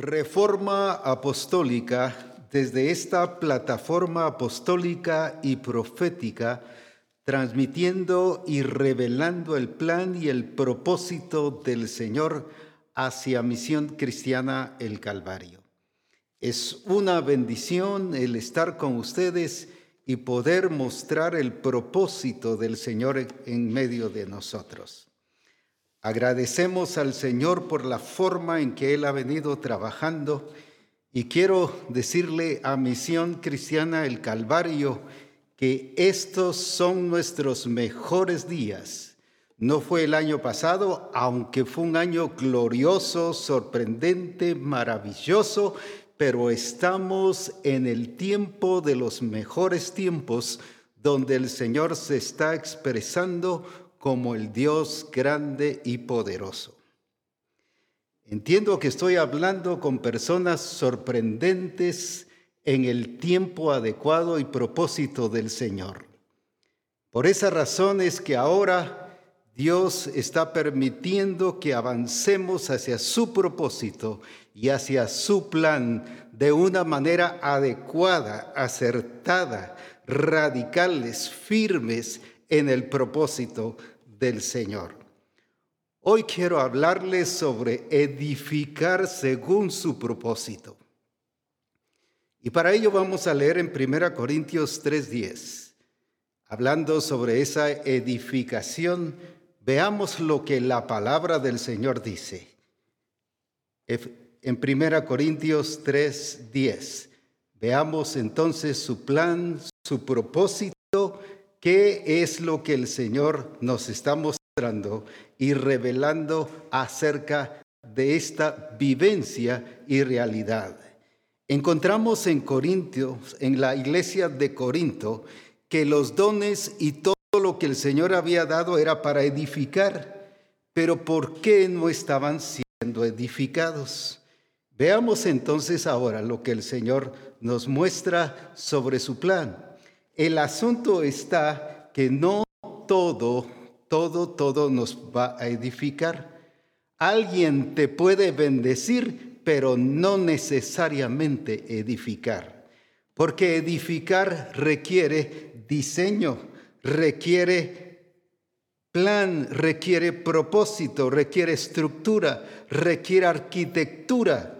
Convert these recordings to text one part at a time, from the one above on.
Reforma Apostólica desde esta plataforma apostólica y profética, transmitiendo y revelando el plan y el propósito del Señor hacia Misión Cristiana el Calvario. Es una bendición el estar con ustedes y poder mostrar el propósito del Señor en medio de nosotros. Agradecemos al Señor por la forma en que Él ha venido trabajando y quiero decirle a Misión Cristiana el Calvario que estos son nuestros mejores días. No fue el año pasado, aunque fue un año glorioso, sorprendente, maravilloso, pero estamos en el tiempo de los mejores tiempos donde el Señor se está expresando como el Dios grande y poderoso. Entiendo que estoy hablando con personas sorprendentes en el tiempo adecuado y propósito del Señor. Por esa razón es que ahora Dios está permitiendo que avancemos hacia su propósito y hacia su plan de una manera adecuada, acertada, radicales, firmes en el propósito del Señor. Hoy quiero hablarles sobre edificar según su propósito. Y para ello vamos a leer en 1 Corintios 3:10. Hablando sobre esa edificación, veamos lo que la palabra del Señor dice. En 1 Corintios 3:10. Veamos entonces su plan, su propósito, qué es lo que el Señor nos está mostrando y revelando acerca de esta vivencia y realidad. Encontramos en Corintios, en la iglesia de Corinto, que los dones y todo lo que el Señor había dado era para edificar, pero ¿por qué no estaban siendo edificados? Veamos entonces ahora lo que el Señor nos muestra sobre su plan. El asunto está que no todo todo, todo nos va a edificar. Alguien te puede bendecir, pero no necesariamente edificar. Porque edificar requiere diseño, requiere plan, requiere propósito, requiere estructura, requiere arquitectura,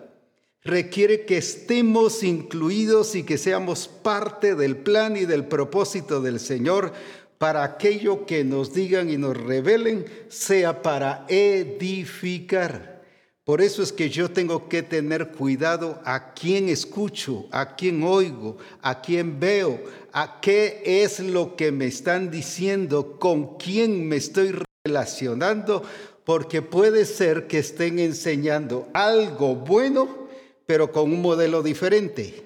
requiere que estemos incluidos y que seamos parte del plan y del propósito del Señor para aquello que nos digan y nos revelen sea para edificar. Por eso es que yo tengo que tener cuidado a quién escucho, a quién oigo, a quién veo, a qué es lo que me están diciendo, con quién me estoy relacionando, porque puede ser que estén enseñando algo bueno, pero con un modelo diferente.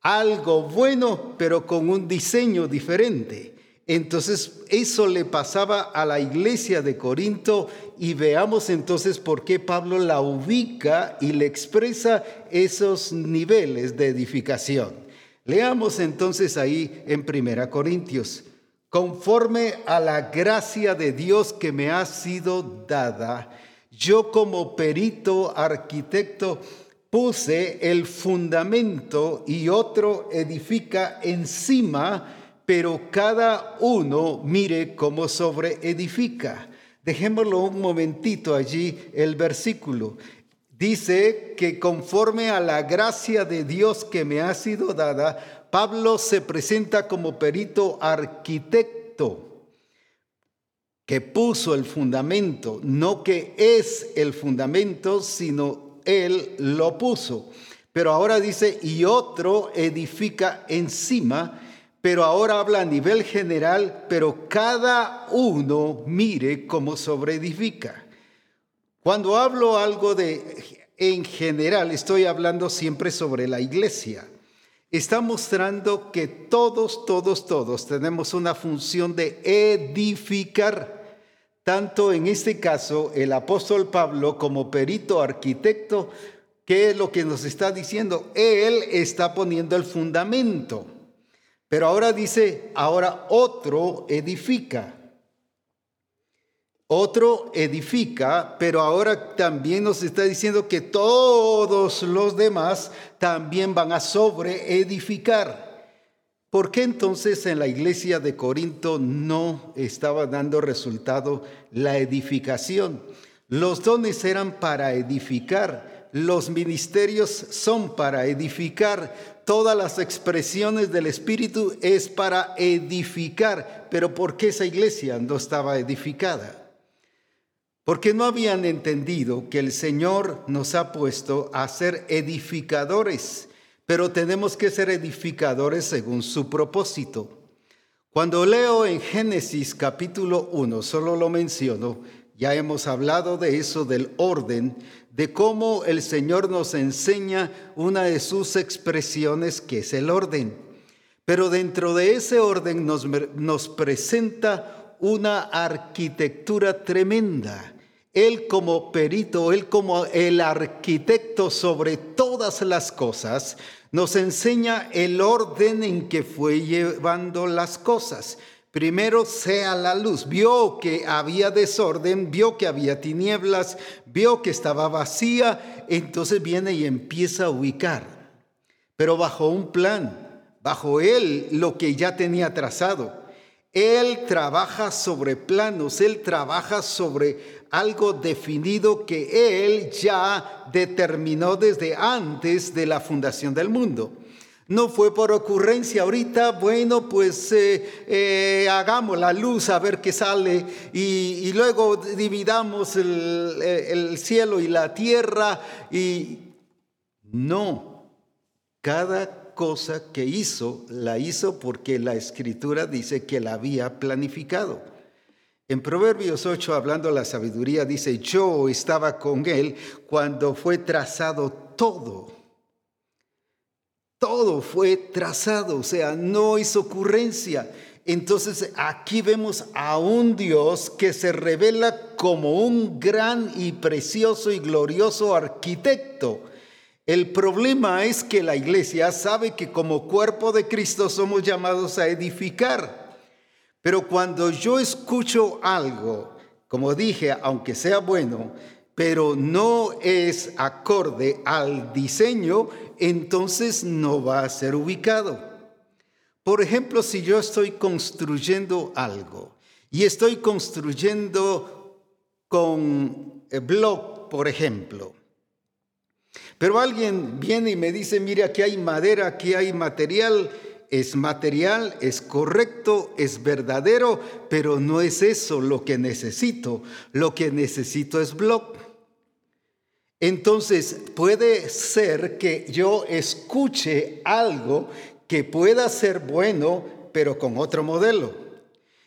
Algo bueno, pero con un diseño diferente. Entonces, eso le pasaba a la iglesia de Corinto y veamos entonces por qué Pablo la ubica y le expresa esos niveles de edificación. Leamos entonces ahí en Primera Corintios. Conforme a la gracia de Dios que me ha sido dada, yo como perito arquitecto puse el fundamento y otro edifica encima pero cada uno mire cómo sobre edifica. Dejémoslo un momentito allí el versículo. Dice que conforme a la gracia de Dios que me ha sido dada, Pablo se presenta como perito arquitecto que puso el fundamento, no que es el fundamento, sino él lo puso. Pero ahora dice, y otro edifica encima pero ahora habla a nivel general, pero cada uno mire cómo sobreedifica. Cuando hablo algo de en general, estoy hablando siempre sobre la iglesia. Está mostrando que todos, todos, todos tenemos una función de edificar. Tanto en este caso, el apóstol Pablo como perito arquitecto, ¿qué es lo que nos está diciendo? Él está poniendo el fundamento. Pero ahora dice, ahora otro edifica. Otro edifica, pero ahora también nos está diciendo que todos los demás también van a sobreedificar. ¿Por qué entonces en la iglesia de Corinto no estaba dando resultado la edificación? Los dones eran para edificar, los ministerios son para edificar, todas las expresiones del Espíritu es para edificar. Pero ¿por qué esa iglesia no estaba edificada? porque no habían entendido que el Señor nos ha puesto a ser edificadores, pero tenemos que ser edificadores según su propósito. Cuando leo en Génesis capítulo 1, solo lo menciono, ya hemos hablado de eso, del orden, de cómo el Señor nos enseña una de sus expresiones, que es el orden. Pero dentro de ese orden nos, nos presenta una arquitectura tremenda. Él como perito, Él como el arquitecto sobre todas las cosas, nos enseña el orden en que fue llevando las cosas. Primero sea la luz. Vio que había desorden, vio que había tinieblas, vio que estaba vacía, entonces viene y empieza a ubicar. Pero bajo un plan, bajo él lo que ya tenía trazado. Él trabaja sobre planos, él trabaja sobre algo definido que Él ya determinó desde antes de la fundación del mundo. No fue por ocurrencia ahorita, bueno, pues eh, eh, hagamos la luz a ver qué sale y, luego dividamos el, el cielo y la tierra y no, cada cosa que hizo la hizo porque la escritura dice que la había planificado. En Proverbios 8, hablando de la sabiduría, dice, yo estaba con él cuando fue trazado todo. Todo fue trazado, o sea, no hizo ocurrencia. Entonces aquí vemos a un Dios que se revela como un gran y precioso y glorioso arquitecto. El problema es que la iglesia sabe que como cuerpo de Cristo somos llamados a edificar. Pero cuando yo escucho algo, como dije, aunque sea bueno, pero no es acorde al diseño, entonces no va a ser ubicado. Por ejemplo, si yo estoy construyendo algo y estoy construyendo con blog, por ejemplo, pero alguien viene y me dice, mire, aquí hay madera, aquí hay material, es material, es correcto, es verdadero, pero no es eso lo que necesito. Lo que necesito es blog. Entonces puede ser que yo escuche algo que pueda ser bueno, pero con otro modelo.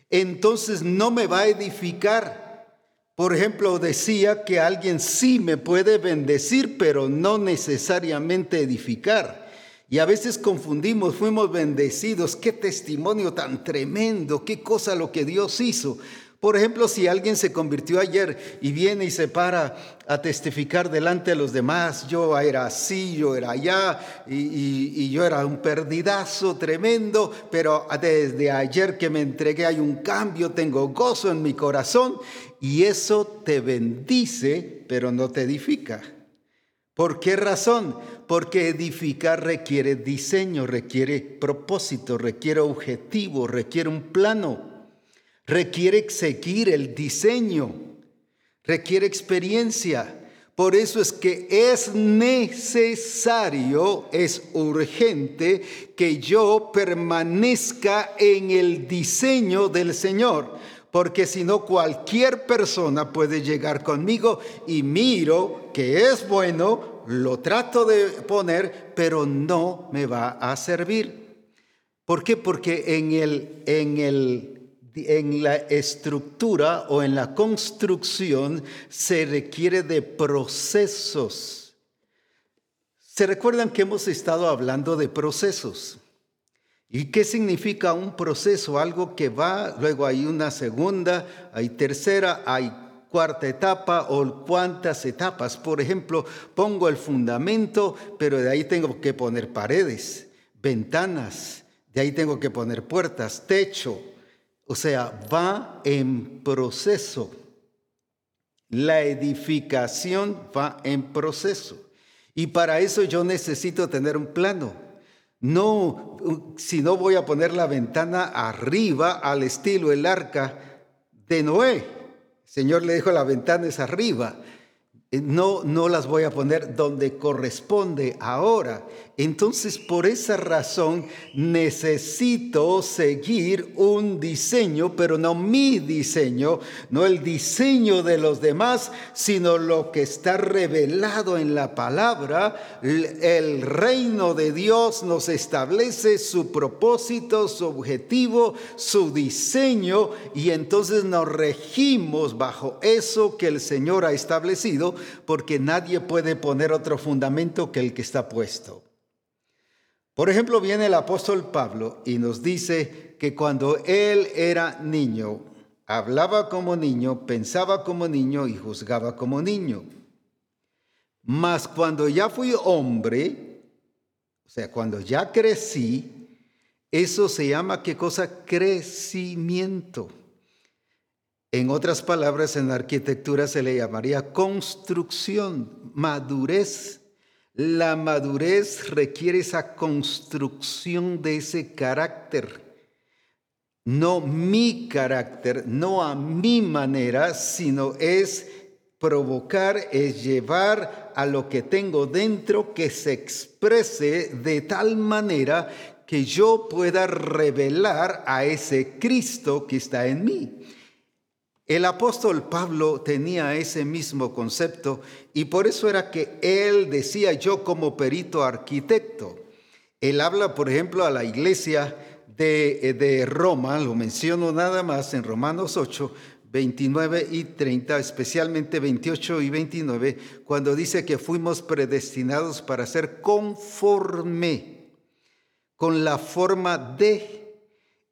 Entonces no me va a edificar. Por ejemplo, decía que alguien sí me puede bendecir, pero no necesariamente edificar. Y a veces confundimos, fuimos bendecidos, qué testimonio tan tremendo, qué cosa lo que Dios hizo. Por ejemplo, si alguien se convirtió ayer y viene y se para a testificar delante de los demás, yo era así, yo era allá y, yo era un perdidazo tremendo, pero desde ayer que me entregué hay un cambio, tengo gozo en mi corazón y eso te bendice, pero no te edifica. ¿Por qué razón? Porque edificar requiere diseño, requiere propósito, requiere objetivo, requiere un plano, requiere seguir el diseño, requiere experiencia. Por eso es que es necesario, es urgente que yo permanezca en el diseño del Señor porque si no cualquier persona puede llegar conmigo y miro que es bueno, lo trato de poner, pero no me va a servir. ¿Por qué? Porque en, el, en, el, en la estructura o en la construcción se requiere de procesos. ¿Se recuerdan que hemos estado hablando de procesos? ¿Y qué significa un proceso? Algo que va, luego hay una segunda, hay tercera, hay cuarta etapa o cuántas etapas. Por ejemplo, pongo el fundamento, pero de ahí tengo que poner paredes, ventanas, de ahí tengo que poner puertas, techo. O sea, va en proceso. La edificación va en proceso. Y para eso yo necesito tener un plano. No, si no voy a poner la ventana arriba al estilo el arca de Noé. El Señor le dijo la ventana es arriba. Eh, no, no las voy a poner donde corresponde ahora. Entonces, por esa razón, necesito seguir un diseño, pero no mi diseño, no el diseño de los demás, sino lo que está revelado en la palabra. El reino de Dios nos establece su propósito, su objetivo, su diseño, y entonces nos regimos bajo eso que el Señor ha establecido, porque nadie puede poner otro fundamento que el que está puesto. Por ejemplo, viene el apóstol Pablo y nos dice que cuando él era niño, hablaba como niño, pensaba como niño y juzgaba como niño. Mas cuando ya fui hombre, o sea, cuando ya crecí, eso se llama qué cosa? Crecimiento. En otras palabras, en arquitectura se le llamaría construcción, madurez la madurez requiere esa construcción de ese carácter. No mi carácter, no a mi manera, sino es provocar, es llevar a lo que tengo dentro que se exprese de tal manera que yo pueda revelar a ese Cristo que está en mí. El apóstol Pablo tenía ese mismo concepto y por eso era que él decía yo como perito arquitecto. Él habla, por ejemplo, a la iglesia de, de Roma, lo menciono nada más en Romanos 8, 29 y 30, especialmente 28 y 29, cuando dice que fuimos predestinados para ser conforme con la forma de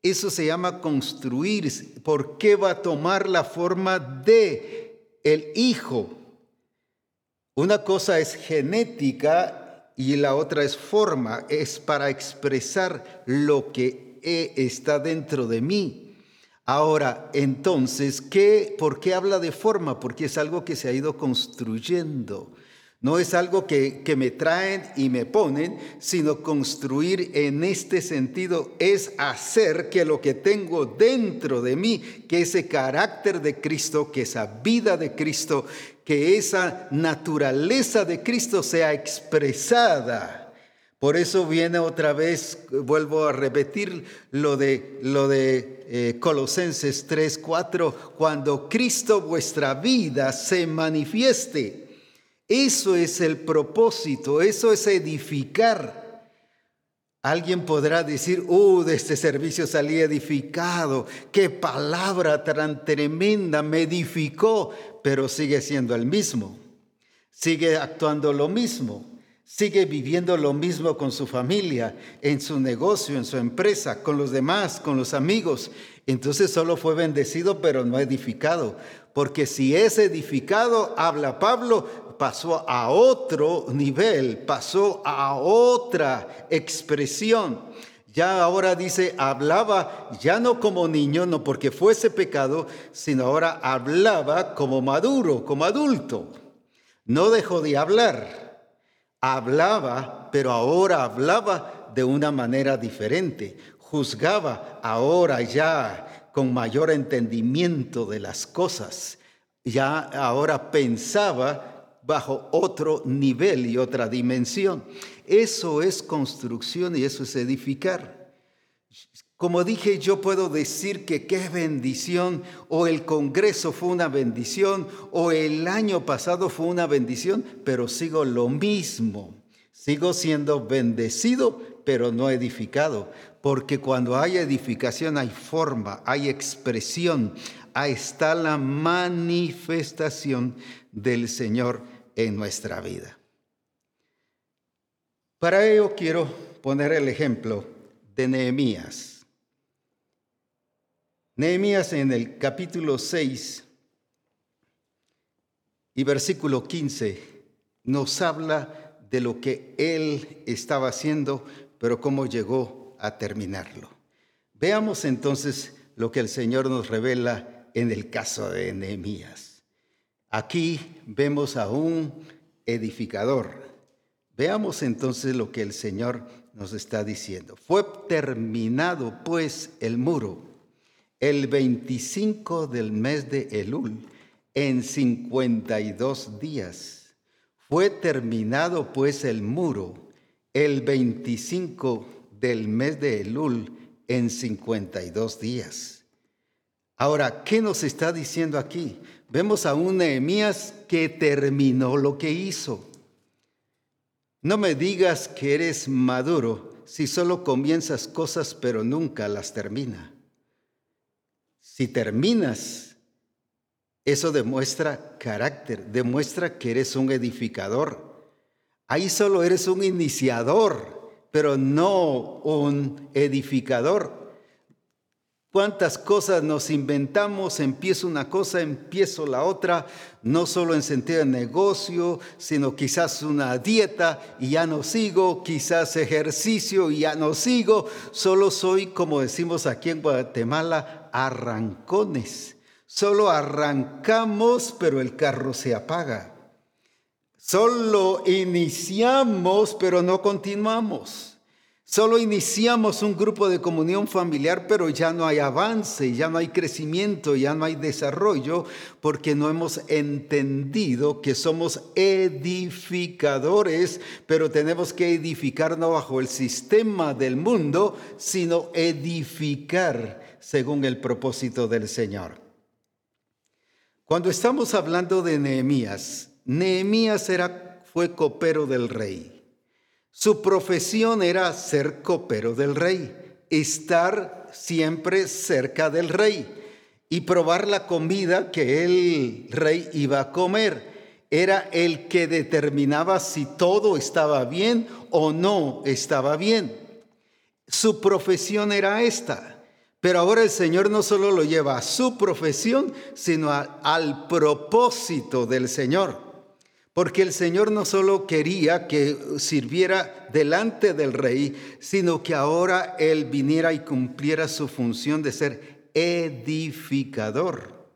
eso se llama construir. ¿Por qué va a tomar la forma de el hijo? Una cosa es genética y la otra es forma, es para expresar lo que está dentro de mí. Ahora, entonces, ¿qué, ¿por qué habla de forma? Porque es algo que se ha ido construyendo. No es algo que, me traen y me ponen, sino construir en este sentido es hacer que lo que tengo dentro de mí, que ese carácter de Cristo, que esa vida de Cristo, que esa naturaleza de Cristo sea expresada. Por eso viene otra vez, vuelvo a repetir lo de, lo de eh, Colosenses 3, 4, cuando Cristo vuestra vida se manifieste. Eso es el propósito, eso es edificar. Alguien podrá decir, uh, de este servicio salí edificado, qué palabra tan tremenda, me edificó, pero sigue siendo el mismo, sigue actuando lo mismo, sigue viviendo lo mismo con su familia, en su negocio, en su empresa, con los demás, con los amigos. Entonces solo fue bendecido, pero no edificado. Porque si es edificado, habla Pablo, pasó a otro nivel, pasó a otra expresión. Ya ahora dice, hablaba ya no como niño, no porque fuese pecado, sino ahora hablaba como maduro, como adulto. No dejó de hablar. Hablaba, pero ahora hablaba de una manera diferente. Juzgaba ahora ya con mayor entendimiento de las cosas. Ya ahora pensaba bajo otro nivel y otra dimensión. Eso es construcción y eso es edificar. Como dije, yo puedo decir que qué bendición, o el Congreso fue una bendición, o el año pasado fue una bendición, pero sigo lo mismo. Sigo siendo bendecido, pero no edificado. Porque cuando hay edificación hay forma, hay expresión, ahí está la manifestación del Señor en nuestra vida. Para ello quiero poner el ejemplo de Nehemías. Nehemías en el capítulo 6 y versículo 15 nos habla de lo que él estaba haciendo, pero cómo llegó a terminarlo. Veamos entonces lo que el Señor nos revela en el caso de Nehemías. Aquí vemos a un edificador. Veamos entonces lo que el Señor nos está diciendo. Fue terminado pues el muro el 25 del mes de Elul en 52 días. Fue terminado pues el muro el 25 del mes de Elul en 52 días. Ahora, ¿qué nos está diciendo aquí? Vemos a un Nehemías que terminó lo que hizo. No me digas que eres maduro si solo comienzas cosas pero nunca las termina. Si terminas, eso demuestra carácter, demuestra que eres un edificador. Ahí solo eres un iniciador, pero no un edificador. ¿Cuántas cosas nos inventamos? Empiezo una cosa, empiezo la otra, no solo en sentido de negocio, sino quizás una dieta y ya no sigo, quizás ejercicio y ya no sigo, solo soy, como decimos aquí en Guatemala, arrancones. Solo arrancamos, pero el carro se apaga. Solo iniciamos, pero no continuamos. Solo iniciamos un grupo de comunión familiar, pero ya no hay avance, ya no hay crecimiento, ya no hay desarrollo, porque no hemos entendido que somos edificadores, pero tenemos que edificar no bajo el sistema del mundo, sino edificar según el propósito del Señor. Cuando estamos hablando de Nehemías, Nehemías era, fue copero del rey. Su profesión era ser copero del rey, estar siempre cerca del rey y probar la comida que el rey iba a comer. Era el que determinaba si todo estaba bien o no estaba bien. Su profesión era esta. Pero ahora el Señor no solo lo lleva a su profesión, sino al propósito del Señor. Porque el Señor no solo quería que sirviera delante del rey, sino que ahora Él viniera y cumpliera su función de ser edificador.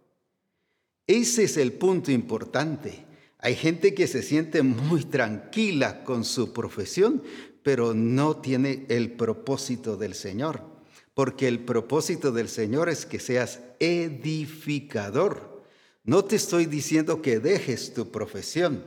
Ese es el punto importante. Hay gente que se siente muy tranquila con su profesión, pero no tiene el propósito del Señor. Porque el propósito del Señor es que seas edificador. No te estoy diciendo que dejes tu profesión,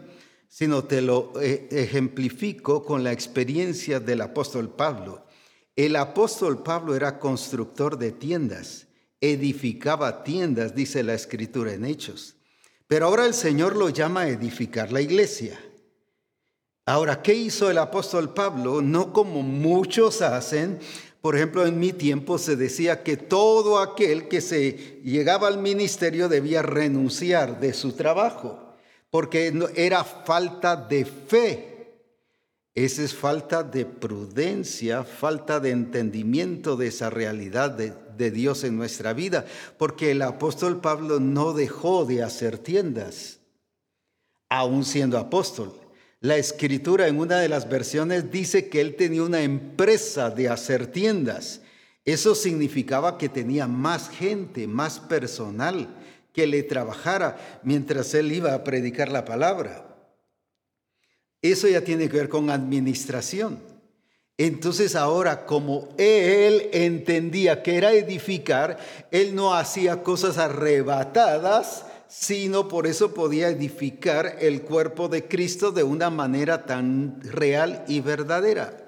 sino te lo eh, ejemplifico con la experiencia del apóstol Pablo. El apóstol Pablo era constructor de tiendas, edificaba tiendas, dice la escritura en Hechos. Pero ahora el Señor lo llama a edificar la iglesia. Ahora, ¿qué hizo el apóstol Pablo? No como muchos hacen, por ejemplo, en mi tiempo se decía que todo aquel que se llegaba al ministerio debía renunciar de su trabajo, porque era falta de fe. Esa es falta de prudencia, falta de entendimiento de esa realidad de, de Dios en nuestra vida, porque el apóstol Pablo no dejó de hacer tiendas, aún siendo apóstol. La escritura en una de las versiones dice que él tenía una empresa de hacer tiendas. Eso significaba que tenía más gente, más personal que le trabajara mientras él iba a predicar la palabra. Eso ya tiene que ver con administración. Entonces ahora, como él entendía que era edificar, él no hacía cosas arrebatadas, sino por eso podía edificar el cuerpo de Cristo de una manera tan real y verdadera.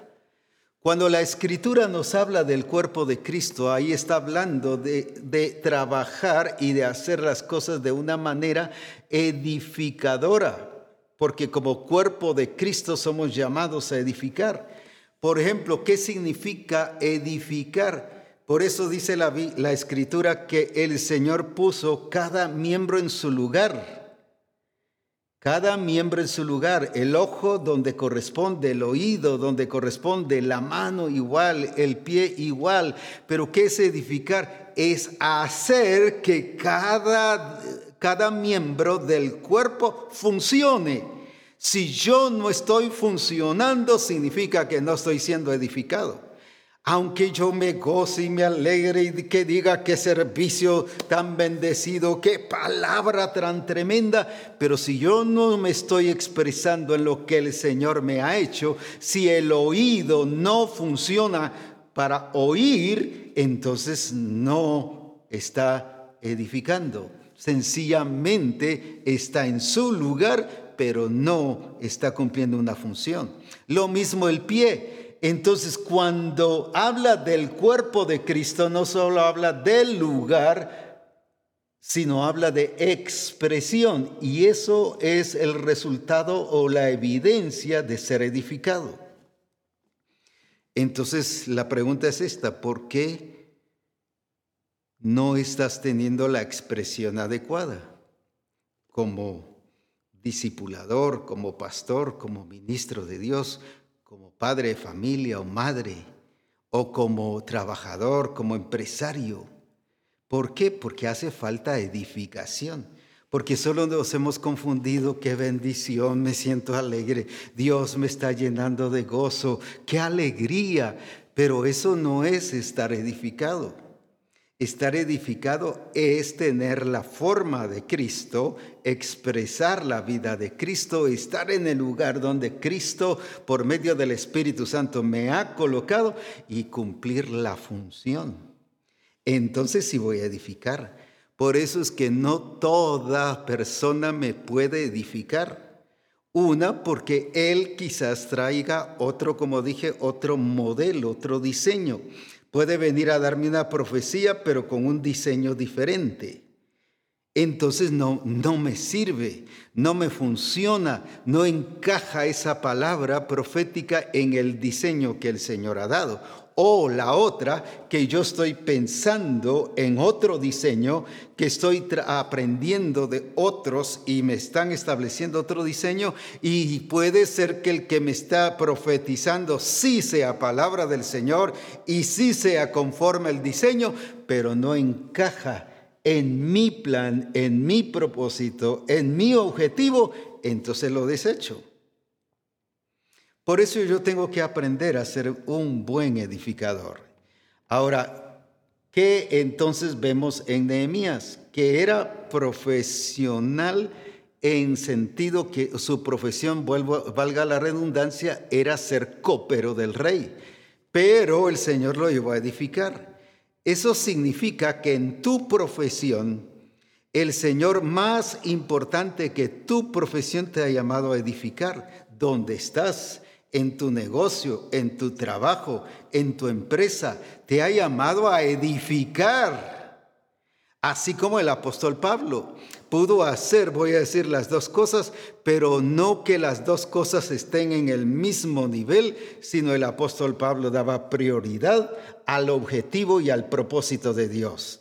Cuando la escritura nos habla del cuerpo de Cristo, ahí está hablando de, de, trabajar y de hacer las cosas de una manera edificadora, porque como cuerpo de Cristo somos llamados a edificar. Por ejemplo, ¿qué significa edificar? Por eso dice la, la, escritura que el Señor puso cada miembro en su lugar. Cada miembro en su lugar. El ojo donde corresponde, el oído donde corresponde, la mano igual, el pie igual. Pero ¿qué es edificar? Es hacer que cada, cada miembro del cuerpo funcione. Si yo no estoy funcionando, significa que no estoy siendo edificado. Aunque yo me goce y me alegre y que diga qué servicio tan bendecido, qué palabra tan tremenda, pero si yo no me estoy expresando en lo que el Señor me ha hecho, si el oído no funciona para oír, entonces no está edificando. Sencillamente está en su lugar, pero no está cumpliendo una función. Lo mismo el pie entonces, cuando habla del cuerpo de Cristo, no solo habla del lugar, sino habla de expresión. Y eso es el resultado o la evidencia de ser edificado. Entonces, la pregunta es esta, ¿por qué no estás teniendo la expresión adecuada como discipulador, como pastor, como ministro de Dios? Como padre de familia o madre, o como trabajador, como empresario. ¿Por qué? Porque hace falta edificación. Porque solo nos hemos confundido, qué bendición, me siento alegre, Dios me está llenando de gozo, qué alegría, pero eso no es estar edificado. Estar edificado es tener la forma de Cristo, expresar la vida de Cristo, estar en el lugar donde Cristo, por medio del Espíritu Santo, me ha colocado y cumplir la función. Entonces sí voy a edificar. Por eso es que no toda persona me puede edificar. Una, porque Él quizás traiga otro, como dije, otro modelo, otro diseño. Puede venir a darme una profecía, pero con un diseño diferente. Entonces no, no me sirve, no me funciona, no encaja esa palabra profética en el diseño que el Señor ha dado. O la otra, que yo estoy pensando en otro diseño, que estoy aprendiendo de otros y me están estableciendo otro diseño y puede ser que el que me está profetizando sí sea palabra del Señor y sí sea conforme al diseño, pero no encaja en mi plan, en mi propósito, en mi objetivo, entonces lo desecho. Por eso yo tengo que aprender a ser un buen edificador. Ahora, ¿qué entonces vemos en Nehemías? Que era profesional en sentido que su profesión, valga la redundancia, era ser copero del rey. Pero el Señor lo llevó a edificar. Eso significa que en tu profesión, el Señor más importante que tu profesión te ha llamado a edificar, ¿dónde estás? En tu negocio, en tu trabajo, en tu empresa. Te ha llamado a edificar. Así como el apóstol Pablo pudo hacer, voy a decir las dos cosas, pero no que las dos cosas estén en el mismo nivel, sino el apóstol Pablo daba prioridad al objetivo y al propósito de Dios.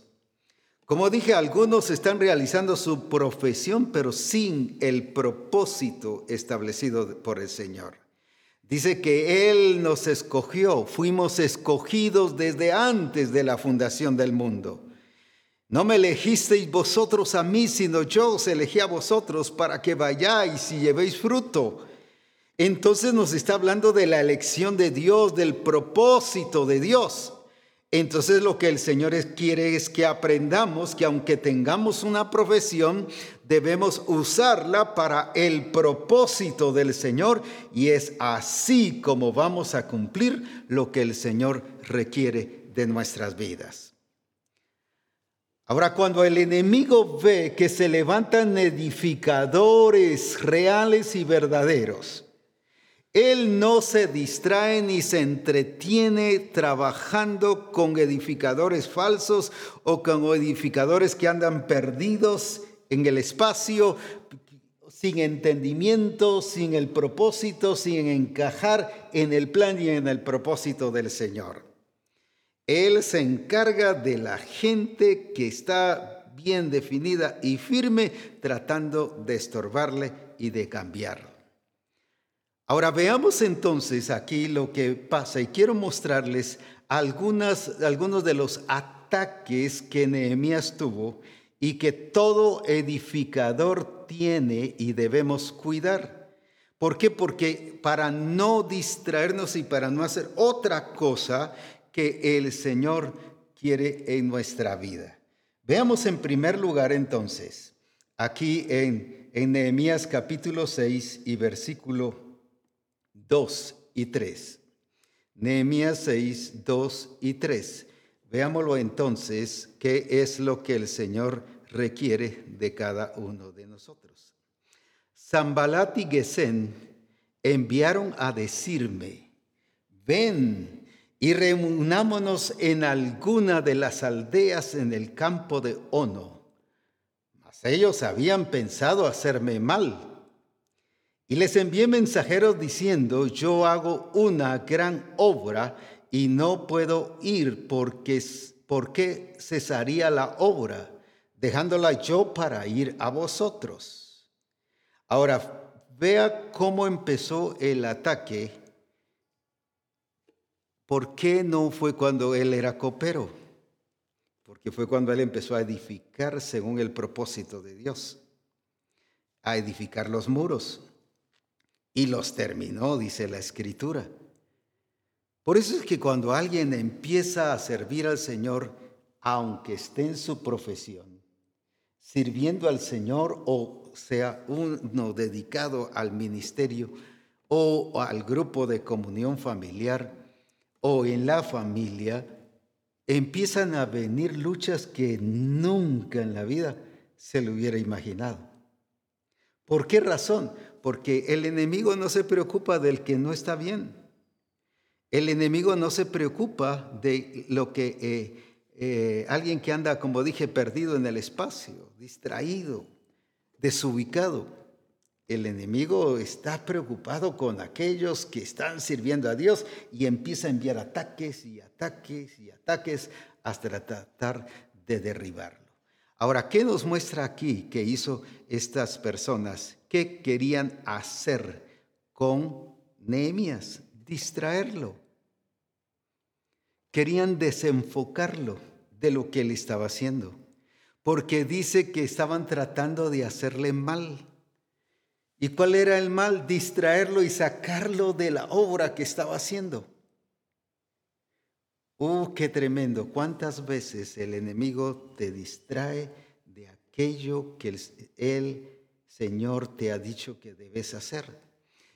Como dije, algunos están realizando su profesión, pero sin el propósito establecido por el Señor. Dice que Él nos escogió, fuimos escogidos desde antes de la fundación del mundo. No me elegisteis vosotros a mí, sino yo os elegí a vosotros para que vayáis y llevéis fruto. Entonces nos está hablando de la elección de Dios, del propósito de Dios. Entonces lo que el Señor quiere es que aprendamos que aunque tengamos una profesión, debemos usarla para el propósito del Señor y es así como vamos a cumplir lo que el Señor requiere de nuestras vidas. Ahora, cuando el enemigo ve que se levantan edificadores reales y verdaderos, él no se distrae ni se entretiene trabajando con edificadores falsos o con edificadores que andan perdidos en el espacio, sin entendimiento, sin el propósito, sin encajar en el plan y en el propósito del Señor. Él se encarga de la gente que está bien definida y firme, tratando de estorbarle y de cambiarlo. Ahora veamos entonces aquí lo que pasa y quiero mostrarles algunos de los ataques que Nehemías tuvo y que todo edificador tiene y debemos cuidar. ¿Por qué? Porque para no distraernos y para no hacer otra cosa que el Señor quiere en nuestra vida. Veamos en primer lugar entonces, aquí en, en Nehemías capítulo 6 y versículo 2 y 3. Nehemías 6, 2 y 3. Veámoslo entonces, qué es lo que el Señor requiere de cada uno de nosotros. Zambalat y Gesén enviaron a decirme, ven y reunámonos en alguna de las aldeas en el campo de Ono. Mas ellos habían pensado hacerme mal y les envié mensajeros diciendo, yo hago una gran obra y no puedo ir porque, porque cesaría la obra, dejándola yo para ir a vosotros. Ahora, vea cómo empezó el ataque. ¿Por qué no fue cuando él era copero? Porque fue cuando él empezó a edificar según el propósito de Dios, a edificar los muros y los terminó, dice la escritura. Por eso es que cuando alguien empieza a servir al Señor, aunque esté en su profesión, sirviendo al Señor o sea uno dedicado al ministerio o al grupo de comunión familiar o en la familia, empiezan a venir luchas que nunca en la vida se le hubiera imaginado. ¿Por qué razón? Porque el enemigo no se preocupa del que no está bien. El enemigo no se preocupa de lo que eh, eh, alguien que anda, como dije, perdido en el espacio, distraído, desubicado. El enemigo está preocupado con aquellos que están sirviendo a Dios y empieza a enviar ataques y ataques y ataques hasta tratar de derribarlo. Ahora, ¿qué nos muestra aquí que hizo estas personas ¿Qué querían hacer con Nehemías? Distraerlo. Querían desenfocarlo de lo que él estaba haciendo, porque dice que estaban tratando de hacerle mal. ¿Y cuál era el mal? Distraerlo y sacarlo de la obra que estaba haciendo. ¡Oh, qué tremendo! ¿Cuántas veces el enemigo te distrae de aquello que él Señor te ha dicho que debes hacer.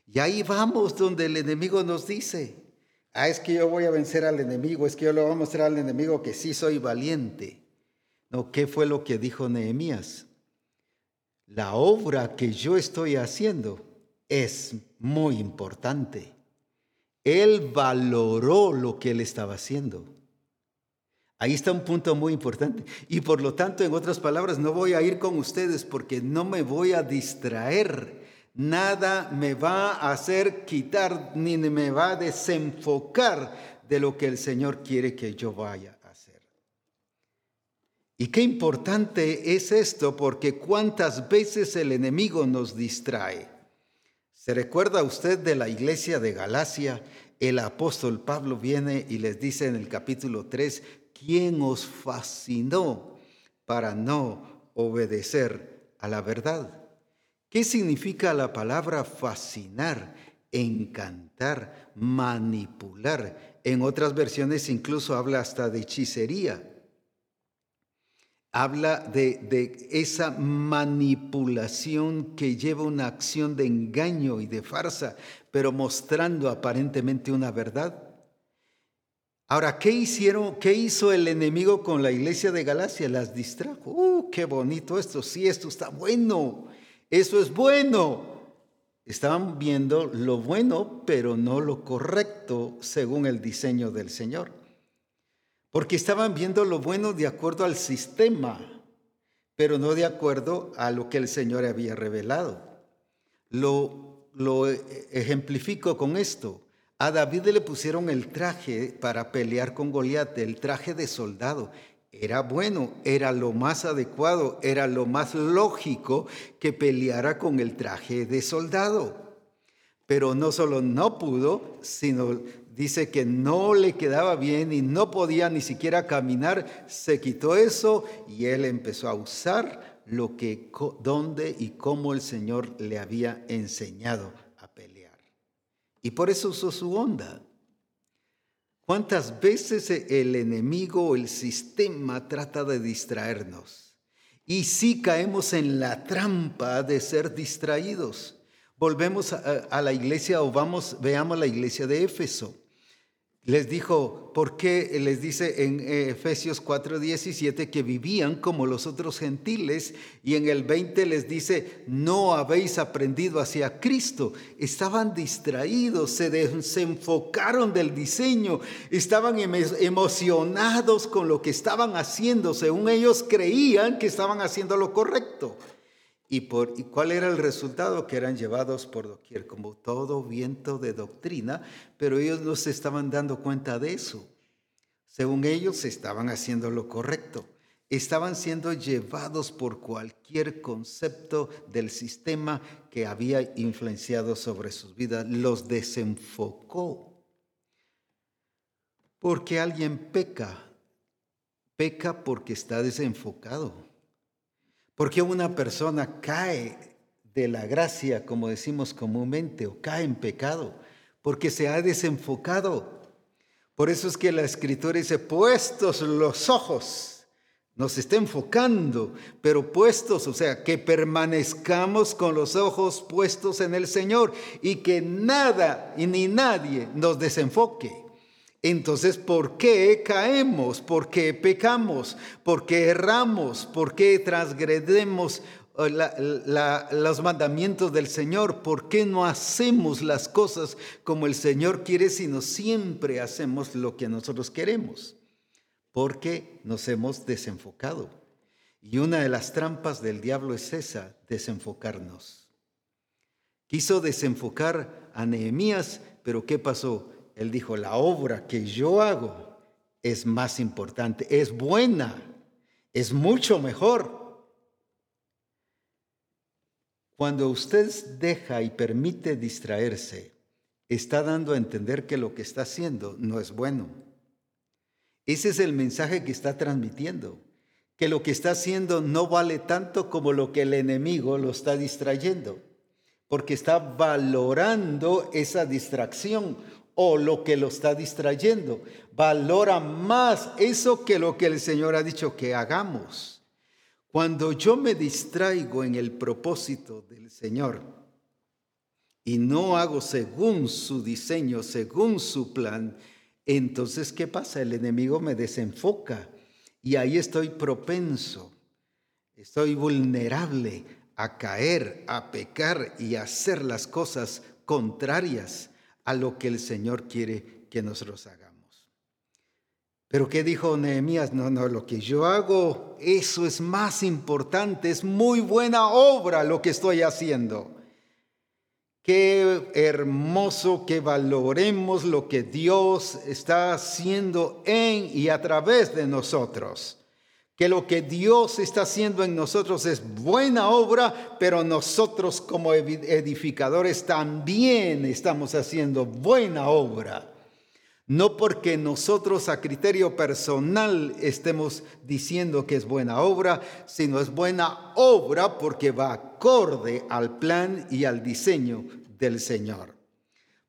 Y ahí vamos donde el enemigo nos dice, ah, es que yo voy a vencer al enemigo, es que yo le voy a mostrar al enemigo que sí soy valiente. No, ¿qué fue lo que dijo Nehemías? La obra que yo estoy haciendo es muy importante. Él valoró lo que él estaba haciendo. Ahí está un punto muy importante. Y por lo tanto, en otras palabras, no voy a ir con ustedes porque no me voy a distraer. Nada me va a hacer quitar ni me va a desenfocar de lo que el Señor quiere que yo vaya a hacer. Y qué importante es esto porque cuántas veces el enemigo nos distrae. ¿Se recuerda usted de la iglesia de Galacia? El apóstol Pablo viene y les dice en el capítulo 3, ¿quién os fascinó para no obedecer a la verdad? ¿Qué significa la palabra fascinar, encantar, manipular? En otras versiones incluso habla hasta de hechicería. Habla de, de, esa manipulación que lleva una acción de engaño y de farsa, pero mostrando aparentemente una verdad. Ahora, ¿qué hicieron? ¿Qué hizo el enemigo con la iglesia de Galacia? Las distrajo. ¡Uh, qué bonito esto! Sí, esto está bueno. Eso es bueno. Estaban viendo lo bueno, pero no lo correcto según el diseño del Señor. Porque estaban viendo lo bueno de acuerdo al sistema, pero no de acuerdo a lo que el Señor había revelado. Lo, lo ejemplifico con esto. A David le pusieron el traje para pelear con Goliat, el traje de soldado. Era bueno, era lo más adecuado, era lo más lógico que peleara con el traje de soldado. Pero no solo no pudo, sino dice que no le quedaba bien y no podía ni siquiera caminar. Se quitó eso y él empezó a usar lo que, dónde y cómo el Señor le había enseñado. Y por eso usó su onda. ¿Cuántas veces el enemigo o el sistema trata de distraernos? Y sí caemos en la trampa de ser distraídos. Volvemos a, la iglesia o vamos, veamos la iglesia de Éfeso les dijo, ¿por qué les dice en Efesios 4:17 que vivían como los otros gentiles? Y en el 20 les dice, no habéis aprendido hacia Cristo. Estaban distraídos, se desenfocaron del diseño, estaban emocionados con lo que estaban haciendo, según ellos creían que estaban haciendo lo correcto. ¿Y, por, ¿Y cuál era el resultado? Que eran llevados por doquier, como todo viento de doctrina, pero ellos no se estaban dando cuenta de eso. Según ellos, estaban haciendo lo correcto. Estaban siendo llevados por cualquier concepto del sistema que había influenciado sobre sus vidas. Los desenfocó. Porque alguien peca. Peca porque está desenfocado. Porque una persona cae de la gracia, como decimos comúnmente, o cae en pecado, porque se ha desenfocado. Por eso es que la escritura dice, puestos los ojos, nos está enfocando, pero puestos, o sea, que permanezcamos con los ojos puestos en el Señor y que nada y ni nadie nos desenfoque. Entonces, ¿por qué caemos? ¿Por qué pecamos? ¿Por qué erramos? ¿Por qué transgredemos eh, los mandamientos del Señor? ¿Por qué no hacemos las cosas como el Señor quiere, sino siempre hacemos lo que nosotros queremos? Porque nos hemos desenfocado. Y una de las trampas del diablo es esa, desenfocarnos. Quiso desenfocar a Nehemías, pero ¿qué pasó? Él dijo, la obra que yo hago es más importante, es buena, es mucho mejor. Cuando usted deja y permite distraerse, está dando a entender que lo que está haciendo no es bueno. Ese es el mensaje que está transmitiendo, que lo que está haciendo no vale tanto como lo que el enemigo lo está distrayendo, porque está valorando esa distracción o lo que lo está distrayendo. Valora más eso que lo que el Señor ha dicho que hagamos. Cuando yo me distraigo en el propósito del Señor y no hago según su diseño, según su plan, entonces ¿qué pasa? El enemigo me desenfoca y ahí estoy propenso, estoy vulnerable a caer, a pecar y a hacer las cosas contrarias a lo que el Señor quiere que nosotros hagamos. Pero ¿qué dijo Nehemías? No, no, lo que yo hago, eso es más importante, es muy buena obra lo que estoy haciendo. Qué hermoso que valoremos lo que Dios está haciendo en y a través de nosotros que lo que Dios está haciendo en nosotros es buena obra, pero nosotros como edificadores también estamos haciendo buena obra. No porque nosotros a criterio personal estemos diciendo que es buena obra, sino es buena obra porque va acorde al plan y al diseño del Señor.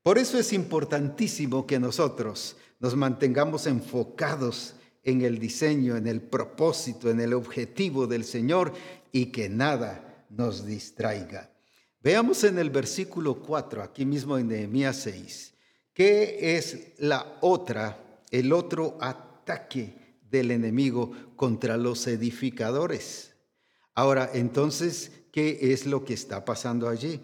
Por eso es importantísimo que nosotros nos mantengamos enfocados en el diseño, en el propósito, en el objetivo del Señor y que nada nos distraiga. Veamos en el versículo 4, aquí mismo en Nehemías 6, qué es la otra, el otro ataque del enemigo contra los edificadores. Ahora, entonces, ¿qué es lo que está pasando allí?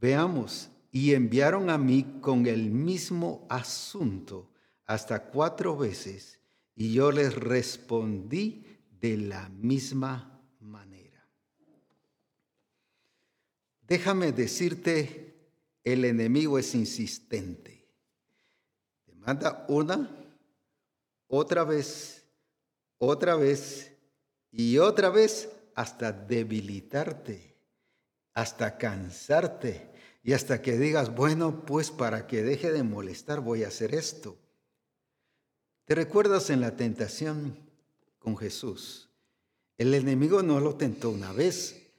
Veamos, y enviaron a mí con el mismo asunto hasta cuatro veces y yo les respondí de la misma manera. Déjame decirte, el enemigo es insistente. Te manda una, otra vez, otra vez y otra vez hasta debilitarte, hasta cansarte y hasta que digas, bueno, pues para que deje de molestar voy a hacer esto. ¿Te recuerdas en la tentación con Jesús? El enemigo no lo tentó una vez,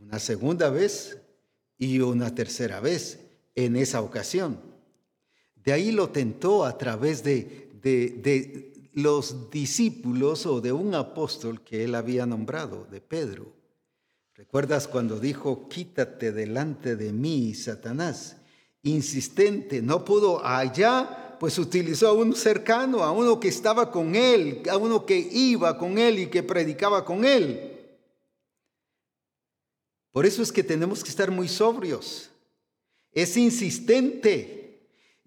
una segunda vez y una tercera vez en esa ocasión. De ahí lo tentó a través de, de, los discípulos o de un apóstol que él había nombrado, de Pedro. ¿Recuerdas cuando dijo, quítate delante de mí, Satanás? Insistente, no pudo allá, pues utilizó a un cercano, a uno que estaba con él, a uno que iba con él y que predicaba con él. Por eso es que tenemos que estar muy sobrios. Es insistente.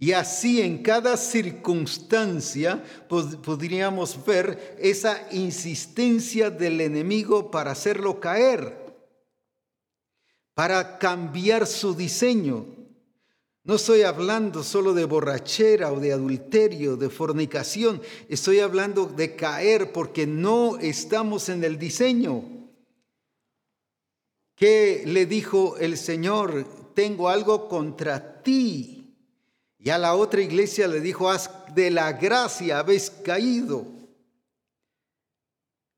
Y así en cada circunstancia podríamos ver esa insistencia del enemigo para hacerlo caer, para cambiar su diseño. No estoy hablando solo de borrachera o de adulterio, de fornicación, estoy hablando de caer porque no estamos en el diseño. ¿Qué le dijo el Señor? Tengo algo contra ti. Y a la otra iglesia le dijo, haz de la gracia habéis caído.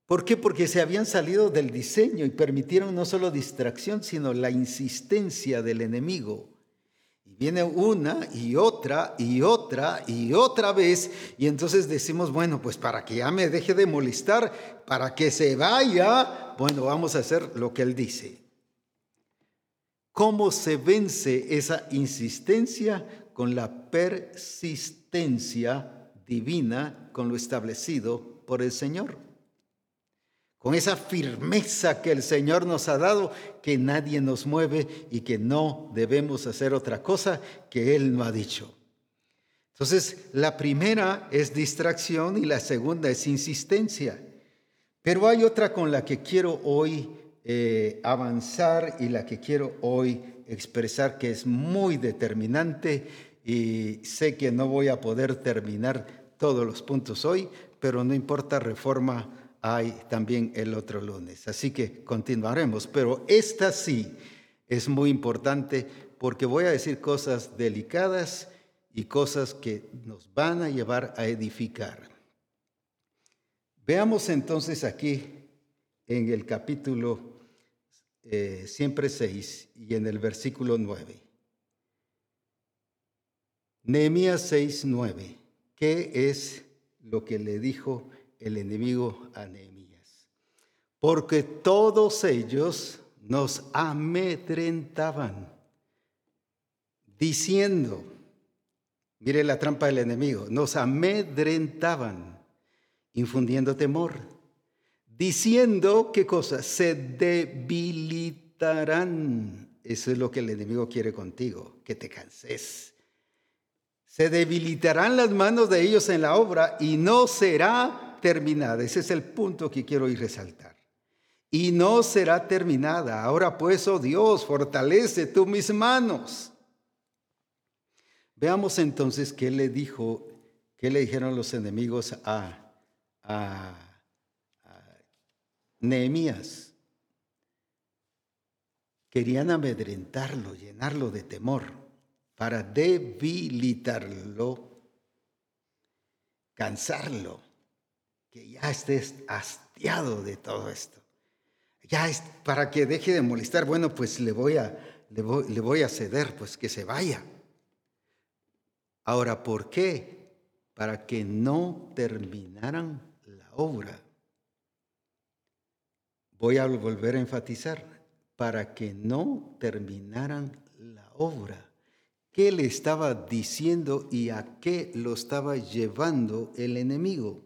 ¿Por qué? Porque se habían salido del diseño y permitieron no solo distracción, sino la insistencia del enemigo. Viene una y otra y otra y otra vez y entonces decimos, bueno, pues para que ya me deje de molestar, para que se vaya, bueno, vamos a hacer lo que él dice. ¿Cómo se vence esa insistencia? Con la persistencia divina, con lo establecido por el Señor. Con esa firmeza que el Señor nos ha dado, que nadie nos mueve y que no debemos hacer otra cosa que Él no ha dicho. Entonces, la primera es distracción y la segunda es insistencia. Pero hay otra con la que quiero hoy eh, avanzar y la que quiero hoy expresar que es muy determinante y sé que no voy a poder terminar todos los puntos hoy, pero no importa, reforma hay también el otro lunes. Así que continuaremos, pero esta sí es muy importante porque voy a decir cosas delicadas y cosas que nos van a llevar a edificar. Veamos entonces aquí en el capítulo eh, siempre seis y en el versículo nueve. Nehemías 6, 9. ¿Qué es lo que le dijo el enemigo a Nehemías? Porque todos ellos nos amedrentaban, diciendo, mire la trampa del enemigo, nos amedrentaban, infundiendo temor diciendo qué cosa, se debilitarán. Eso es lo que el enemigo quiere contigo, que te canses. Se debilitarán las manos de ellos en la obra y no será terminada. Ese es el punto que quiero ir resaltar. Y no será terminada. Ahora pues, oh Dios, fortalece tú mis manos. Veamos entonces qué le dijo, qué le dijeron los enemigos a, a Nehemías. Querían amedrentarlo, llenarlo de temor para debilitarlo, cansarlo, que ya estés hastiado de todo esto. Ya es para que deje de molestar. Bueno, pues le voy a, le voy, le voy a ceder, pues que se vaya. Ahora, ¿por qué? Para que no terminaran la obra voy a volver a enfatizar, para que no terminaran la obra. ¿Qué le estaba diciendo y a qué lo estaba llevando el enemigo?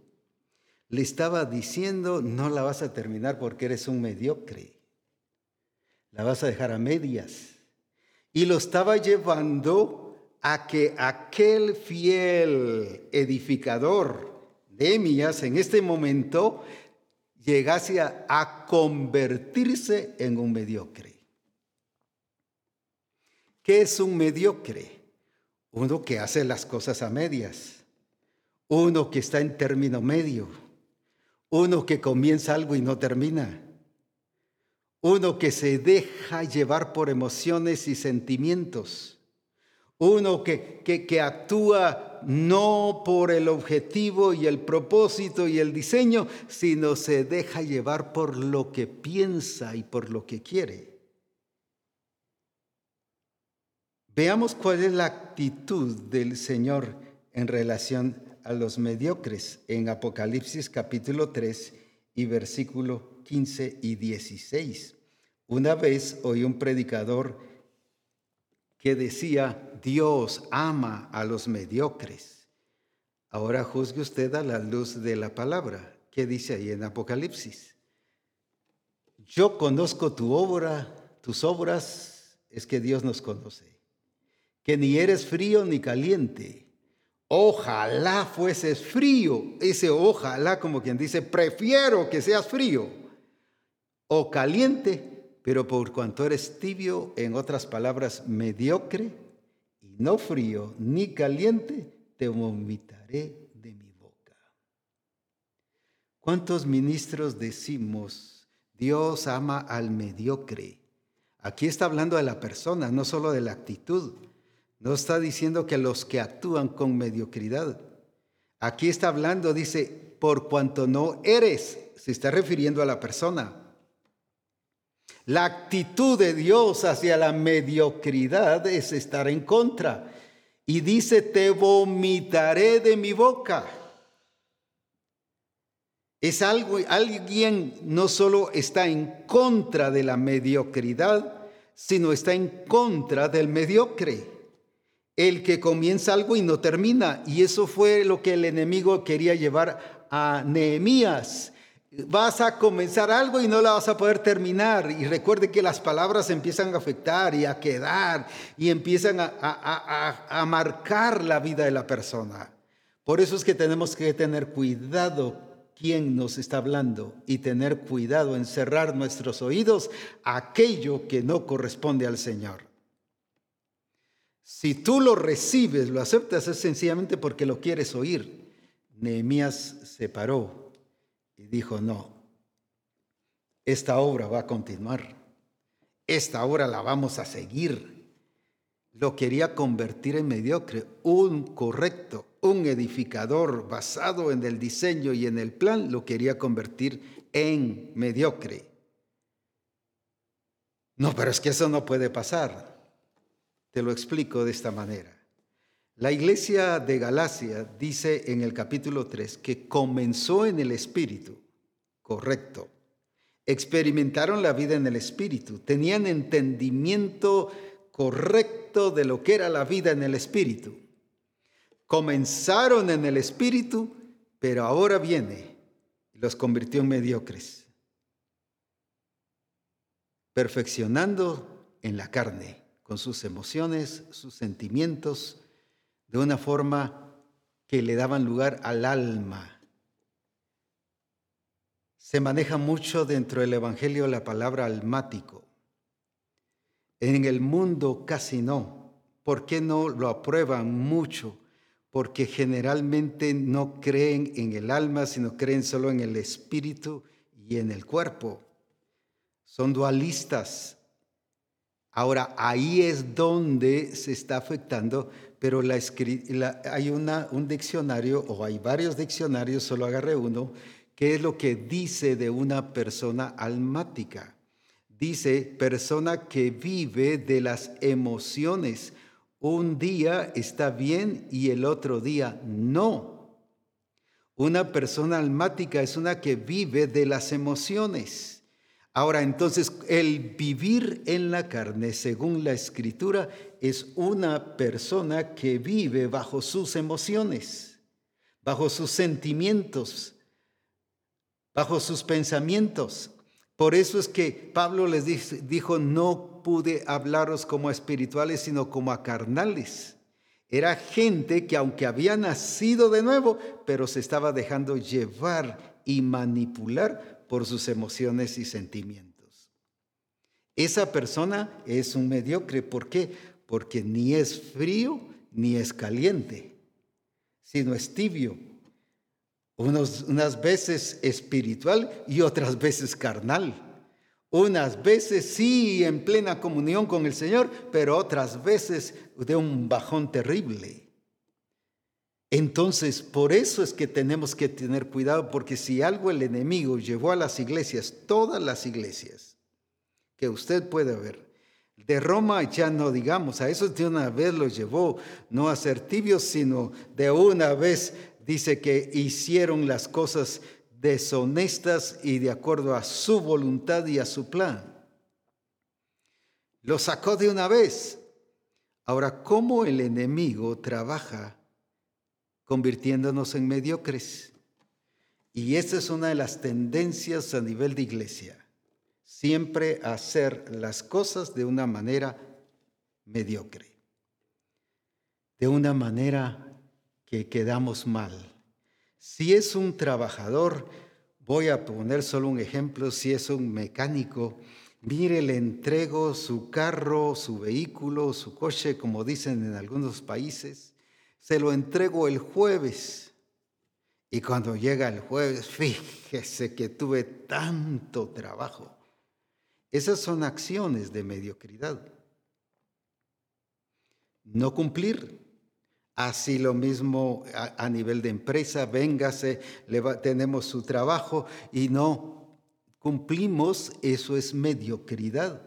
Le estaba diciendo, no la vas a terminar porque eres un mediocre. La vas a dejar a medias. Y lo estaba llevando a que aquel fiel edificador de Emías en este momento llegase a, convertirse en un mediocre. ¿Qué es un mediocre? Uno que hace las cosas a medias, uno que está en término medio, uno que comienza algo y no termina, uno que se deja llevar por emociones y sentimientos, uno que, que, que actúa no por el objetivo y el propósito y el diseño, sino se deja llevar por lo que piensa y por lo que quiere. Veamos cuál es la actitud del Señor en relación a los mediocres en Apocalipsis capítulo 3 y versículo 15 y 16. Una vez oí un predicador que decía, Dios ama a los mediocres. Ahora juzgue usted a la luz de la palabra. ¿Qué dice ahí en Apocalipsis? Yo conozco tu obra, tus obras, es que Dios nos conoce, que ni eres frío ni caliente. Ojalá fueses frío, ese ojalá como quien dice, prefiero que seas frío o caliente, pero por cuanto eres tibio, en otras palabras, mediocre y no frío ni caliente, te vomitaré ¿Cuántos ministros decimos, Dios ama al mediocre? Aquí está hablando de la persona, no solo de la actitud. No está diciendo que los que actúan con mediocridad. Aquí está hablando, dice, por cuanto no eres, se está refiriendo a la persona. La actitud de Dios hacia la mediocridad es estar en contra. Y dice, te vomitaré de mi boca. Es algo, alguien no solo está en contra de la mediocridad, sino está en contra del mediocre. El que comienza algo y no termina. Y eso fue lo que el enemigo quería llevar a Nehemías. Vas a comenzar algo y no la vas a poder terminar. Y recuerde que las palabras empiezan a afectar y a quedar y empiezan a, a marcar la vida de la persona. Por eso es que tenemos que tener cuidado quién nos está hablando y tener cuidado en cerrar nuestros oídos a aquello que no corresponde al Señor. Si tú lo recibes, lo aceptas, es sencillamente porque lo quieres oír. Nehemías se paró y dijo, no, esta obra va a continuar, esta obra la vamos a seguir. Lo quería convertir en mediocre, un correcto, un edificador basado en el diseño y en el plan lo quería convertir en mediocre. No, pero es que eso no puede pasar. Te lo explico de esta manera. La iglesia de Galacia dice en el capítulo 3 que comenzó en el Espíritu, correcto. Experimentaron la vida en el Espíritu, tenían entendimiento correcto de lo que era la vida en el Espíritu. Comenzaron en el Espíritu, pero ahora viene y los convirtió en mediocres, perfeccionando en la carne, con sus emociones, sus sentimientos, de una forma que le daban lugar al alma. Se maneja mucho dentro del Evangelio la palabra almático. En el mundo casi no. ¿Por qué no lo aprueban mucho? porque generalmente no creen en el alma, sino creen solo en el espíritu y en el cuerpo. Son dualistas. Ahora, ahí es donde se está afectando, pero hay un diccionario, o hay varios diccionarios, solo agarré uno, que es lo que dice de una persona almática. Dice persona que vive de las emociones un día está bien y el otro día no. Una persona almática es una que vive de las emociones. Ahora, entonces, el vivir en la carne, según la escritura, es una persona que vive bajo sus emociones, bajo sus sentimientos, bajo sus pensamientos. Por eso es que Pablo les dijo, no pude hablaros como a espirituales, sino como a carnales. Era gente que aunque había nacido de nuevo, pero se estaba dejando llevar y manipular por sus emociones y sentimientos. Esa persona es un mediocre. ¿Por qué? Porque ni es frío ni es caliente, sino es tibio, unas veces espiritual y otras veces carnal. Unas veces sí en plena comunión con el Señor, pero otras veces de un bajón terrible. Entonces, por eso es que tenemos que tener cuidado, porque si algo el enemigo llevó a las iglesias, todas las iglesias que usted puede ver, De Roma ya no digamos, a eso de una vez los llevó, no a ser tibios, sino de una vez dice que hicieron las cosas deshonestas y de acuerdo a su voluntad y a su plan. Lo sacó de una vez. Ahora, ¿cómo el enemigo trabaja convirtiéndonos en mediocres? Y esa es una de las tendencias a nivel de iglesia siempre hacer las cosas de una manera mediocre, de una manera que quedamos mal. Si es un trabajador, voy a poner solo un ejemplo, si es un mecánico, mire, le entrego su carro, su vehículo, su coche, como dicen en algunos países, se lo entrego el jueves. Y cuando llega el jueves, fíjese que tuve tanto trabajo. Esas son acciones de mediocridad. No cumplir. Así lo mismo a, nivel de empresa, véngase, tenemos su trabajo y no cumplimos, eso es mediocridad.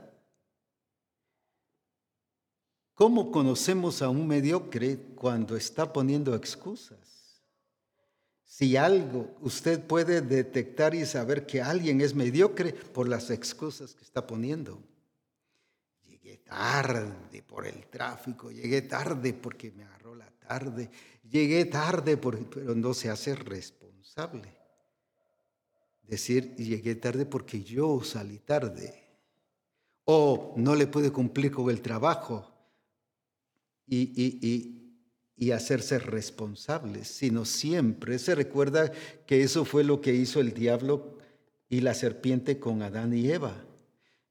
¿Cómo conocemos a un mediocre cuando está poniendo excusas? Si algo, usted puede detectar y saber que alguien es mediocre por las excusas que está poniendo. Llegué tarde por el tráfico, llegué tarde porque me agarró la tarde, llegué tarde pero no se hace responsable. Decir, llegué tarde porque yo salí tarde. O no le pude cumplir con el trabajo. Y, y, y, y hacerse responsables, sino siempre se recuerda que eso fue lo que hizo el diablo y la serpiente con Adán y Eva.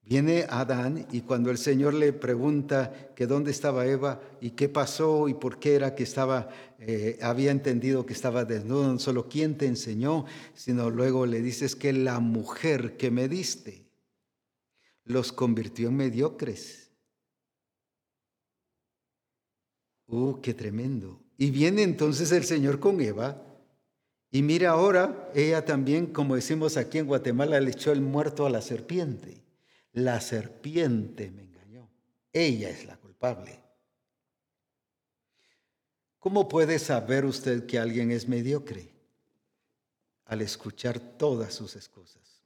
Viene Adán y cuando el Señor le pregunta que dónde estaba Eva y qué pasó y por qué era que estaba, eh, había entendido que estaba desnudo, no solo quién te enseñó, sino luego le dices que la mujer que me diste los convirtió en mediocres ¡Uh, qué tremendo! Y viene entonces el Señor con Eva. Y mira ahora, ella también, como decimos aquí en Guatemala, le echó el muerto a la serpiente. La serpiente me engañó. Ella es la culpable. ¿Cómo puede saber usted que alguien es mediocre? Al escuchar todas sus excusas.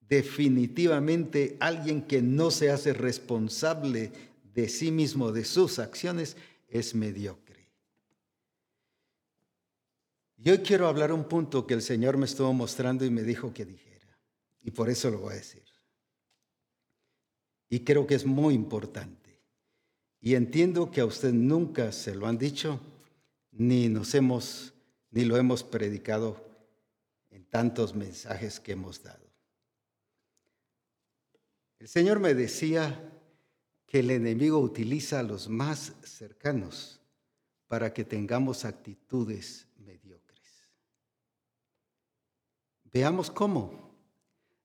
Definitivamente alguien que no se hace responsable de sí mismo, de sus acciones, es mediocre. Yo quiero hablar un punto que el Señor me estuvo mostrando y me dijo que dijera. Y por eso lo voy a decir. Y creo que es muy importante. Y entiendo que a usted nunca se lo han dicho, ni nos hemos, ni lo hemos predicado en tantos mensajes que hemos dado. El Señor me decía que el enemigo utiliza a los más cercanos para que tengamos actitudes mediocres. Veamos cómo.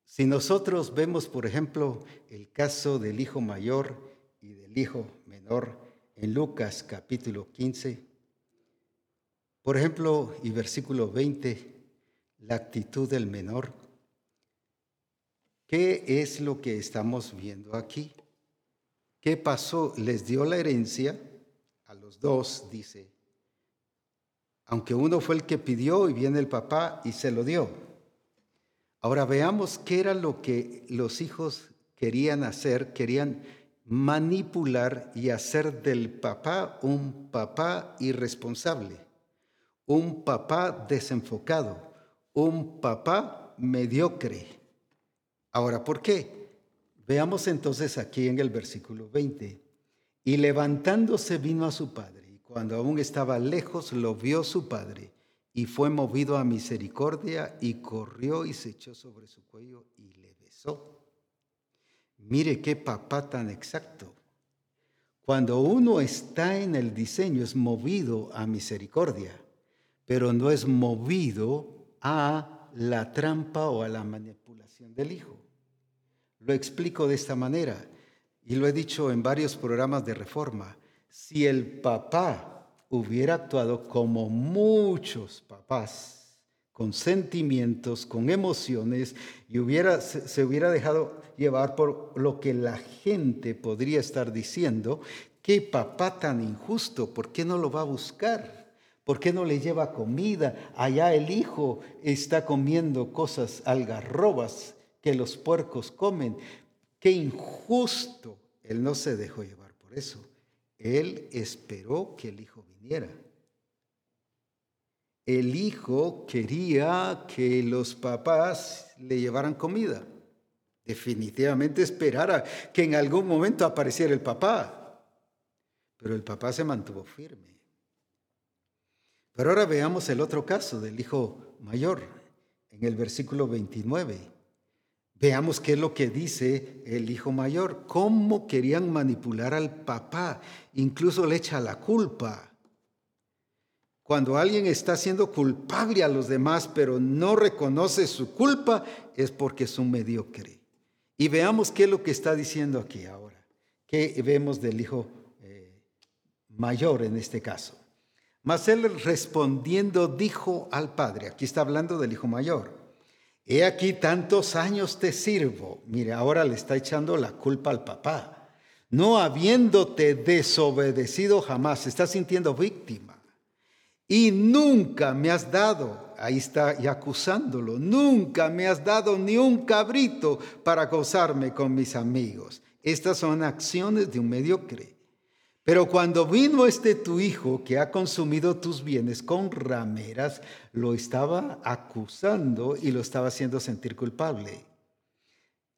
Si nosotros vemos, por ejemplo, el caso del hijo mayor y del hijo menor en Lucas capítulo 15, por ejemplo, y versículo 20, la actitud del menor, ¿qué es lo que estamos viendo aquí? ¿Qué pasó? Les dio la herencia a los dos, dice. Aunque uno fue el que pidió y viene el papá y se lo dio. Ahora veamos qué era lo que los hijos querían hacer. Querían manipular y hacer del papá un papá irresponsable, un papá desenfocado, un papá mediocre. Ahora, ¿por qué? Veamos entonces aquí en el versículo 20. Y levantándose vino a su padre, y cuando aún estaba lejos lo vio su padre, y fue movido a misericordia, y corrió y se echó sobre su cuello y le besó. Mire qué papá tan exacto. Cuando uno está en el diseño es movido a misericordia, pero no es movido a la trampa o a la manipulación del hijo. Lo explico de esta manera y lo he dicho en varios programas de reforma. Si el papá hubiera actuado como muchos papás, con sentimientos, con emociones, y se hubiera dejado llevar por lo que la gente podría estar diciendo, qué papá tan injusto, ¿por qué no lo va a buscar? ¿Por qué no le lleva comida? Allá el hijo está comiendo cosas algarrobas que los puercos comen. Qué injusto. Él no se dejó llevar por eso. Él esperó que el hijo viniera. El hijo quería que los papás le llevaran comida. Definitivamente esperara que en algún momento apareciera el papá. Pero el papá se mantuvo firme. Pero ahora veamos el otro caso del hijo mayor, en el versículo 29. Veamos qué es lo que dice el hijo mayor, cómo querían manipular al papá, incluso le echa la culpa. Cuando alguien está siendo culpable a los demás, pero no reconoce su culpa, es porque es un mediocre. Y veamos qué es lo que está diciendo aquí ahora. ¿Qué vemos del hijo eh, mayor en este caso? Mas él respondiendo dijo al padre, aquí está hablando del hijo mayor, he aquí tantos años te sirvo. Mire, ahora le está echando la culpa al papá, no habiéndote desobedecido jamás, se está sintiendo víctima. Y nunca me has dado, ahí está y acusándolo, nunca me has dado ni un cabrito para gozarme con mis amigos. Estas son acciones de un mediocre. Pero cuando vino este tu hijo que ha consumido tus bienes con rameras, lo estaba acusando y lo estaba haciendo sentir culpable.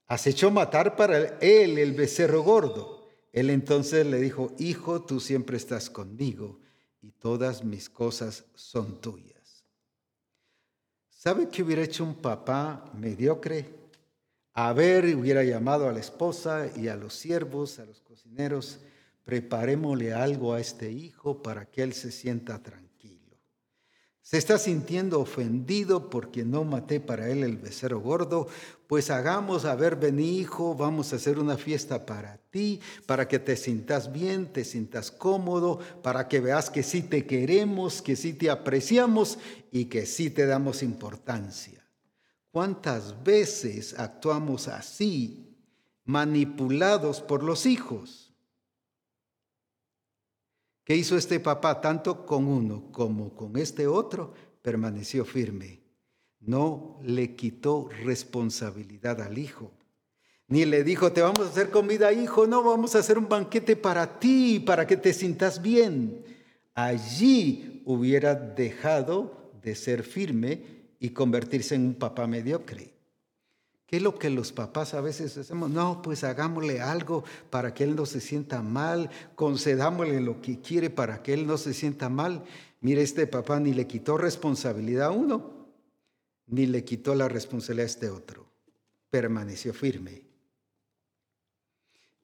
Has hecho matar para él el becerro gordo. Él entonces le dijo, hijo, tú siempre estás conmigo y todas mis cosas son tuyas. ¿Sabe qué hubiera hecho un papá mediocre? A ver, hubiera llamado a la esposa y a los siervos, a los cocineros, preparémosle algo a este hijo para que él se sienta tranquilo. Se está sintiendo ofendido porque no maté para él el becerro gordo, pues hagamos, a ver, ven hijo, vamos a hacer una fiesta para ti, para que te sientas bien, te sientas cómodo, para que veas que sí te queremos, que sí te apreciamos y que sí te damos importancia. ¿Cuántas veces actuamos así, manipulados por los hijos? ¿Qué hizo este papá tanto con uno como con este otro? Permaneció firme. No le quitó responsabilidad al hijo. Ni le dijo, te vamos a hacer comida, hijo, no, vamos a hacer un banquete para ti, para que te sientas bien. Allí hubiera dejado de ser firme y convertirse en un papá mediocre. ¿Qué es lo que los papás a veces hacemos? No, pues hagámosle algo para que él no se sienta mal, concedámosle lo que quiere para que él no se sienta mal. Mire, este papá ni le quitó responsabilidad a uno, ni le quitó la responsabilidad a este otro. Permaneció firme.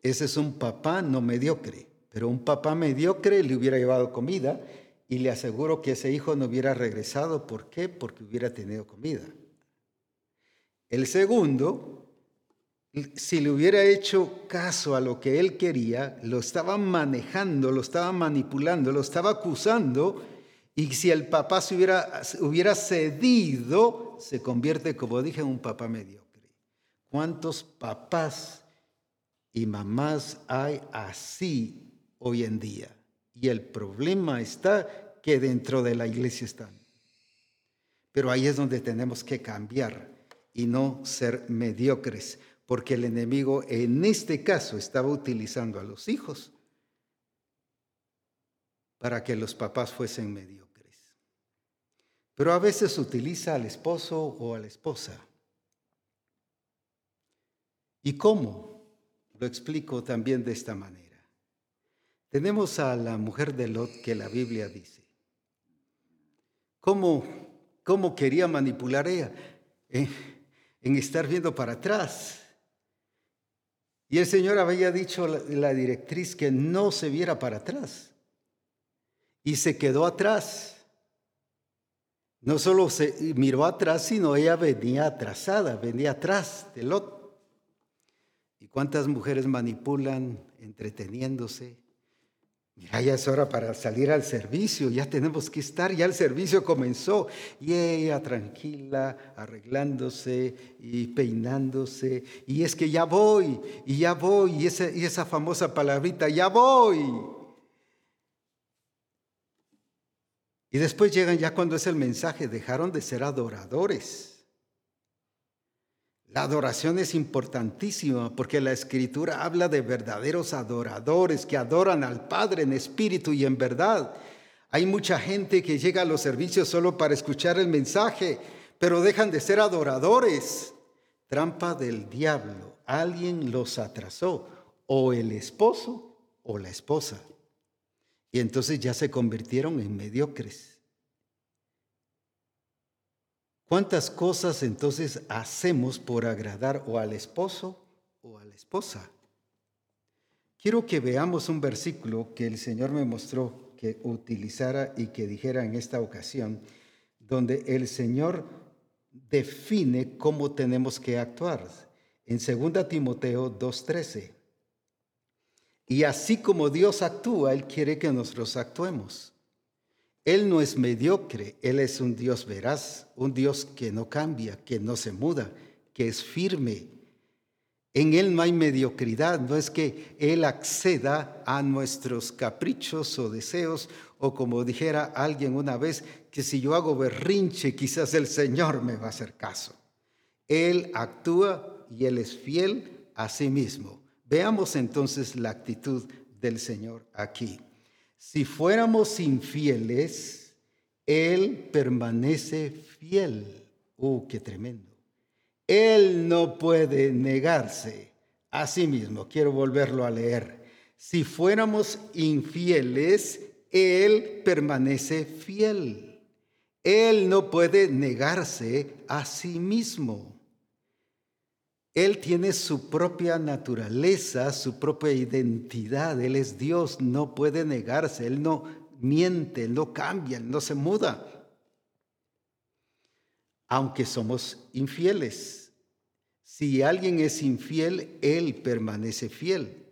Ese es un papá no mediocre, pero un papá mediocre le hubiera llevado comida y le aseguro que ese hijo no hubiera regresado. ¿Por qué? Porque hubiera tenido comida. El segundo, si le hubiera hecho caso a lo que él quería, lo estaba manejando, lo estaba manipulando, lo estaba acusando, y si el papá se hubiera, hubiera cedido, se convierte, como dije, en un papá mediocre. ¿Cuántos papás y mamás hay así hoy en día? Y el problema está que dentro de la iglesia están. Pero ahí es donde tenemos que cambiar y no ser mediocres, porque el enemigo en este caso estaba utilizando a los hijos para que los papás fuesen mediocres. Pero a veces utiliza al esposo o a la esposa. ¿Y cómo? Lo explico también de esta manera. Tenemos a la mujer de Lot que la Biblia dice. ¿Cómo, cómo quería manipular ella? Eh, en estar viendo para atrás. Y el Señor había dicho la, directriz que no se viera para atrás. Y se quedó atrás. No solo se miró atrás, sino ella venía atrasada, venía atrás del otro. ¿Y cuántas mujeres manipulan entreteniéndose? Mira, ya es hora para salir al servicio, ya tenemos que estar, ya el servicio comenzó. Y ella tranquila, arreglándose y peinándose. Y es que ya voy, y ya voy, y esa, y esa famosa palabrita, ya voy. Y después llegan ya cuando es el mensaje, dejaron de ser adoradores. La adoración es importantísima porque la escritura habla de verdaderos adoradores que adoran al Padre en espíritu y en verdad. Hay mucha gente que llega a los servicios solo para escuchar el mensaje, pero dejan de ser adoradores. Trampa del diablo. Alguien los atrasó, o el esposo o la esposa. Y entonces ya se convirtieron en mediocres. ¿Cuántas cosas entonces hacemos por agradar o al esposo o a la esposa? Quiero que veamos un versículo que el Señor me mostró que utilizara y que dijera en esta ocasión, donde el Señor define cómo tenemos que actuar. En 2 Timoteo 2.13. Y así como Dios actúa, Él quiere que nosotros actuemos. Él no es mediocre, Él es un Dios veraz, un Dios que no cambia, que no se muda, que es firme. En Él no hay mediocridad, no es que Él acceda a nuestros caprichos o deseos, o como dijera alguien una vez, que si yo hago berrinche, quizás el Señor me va a hacer caso. Él actúa y Él es fiel a sí mismo. Veamos entonces la actitud del Señor aquí. Si fuéramos infieles, Él permanece fiel. ¡Uh, qué tremendo! Él no puede negarse a sí mismo. Quiero volverlo a leer. Si fuéramos infieles, Él permanece fiel. Él no puede negarse a sí mismo. Él tiene su propia naturaleza, su propia identidad. Él es Dios, no puede negarse. Él no miente, no cambia, no se muda. Aunque somos infieles. Si alguien es infiel, Él permanece fiel.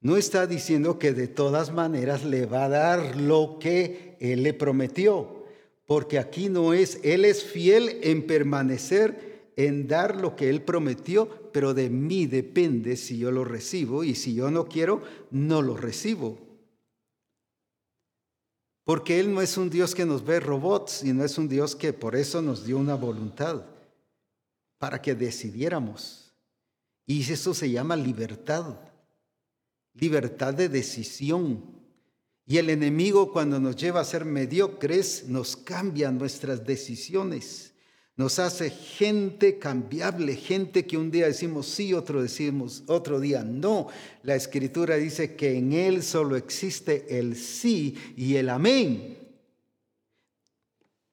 No está diciendo que de todas maneras le va a dar lo que Él le prometió, porque aquí no es, Él es fiel en permanecer en dar lo que Él prometió, pero de mí depende si yo lo recibo y si yo no quiero, no lo recibo. Porque Él no es un Dios que nos ve robots y no es un Dios que por eso nos dio una voluntad, para que decidiéramos. Y eso se llama libertad, libertad de decisión. Y el enemigo cuando nos lleva a ser mediocres nos cambia nuestras decisiones. Nos hace gente cambiable, gente que un día decimos sí, otro decimos otro día no. La escritura dice que en él solo existe el sí y el amén.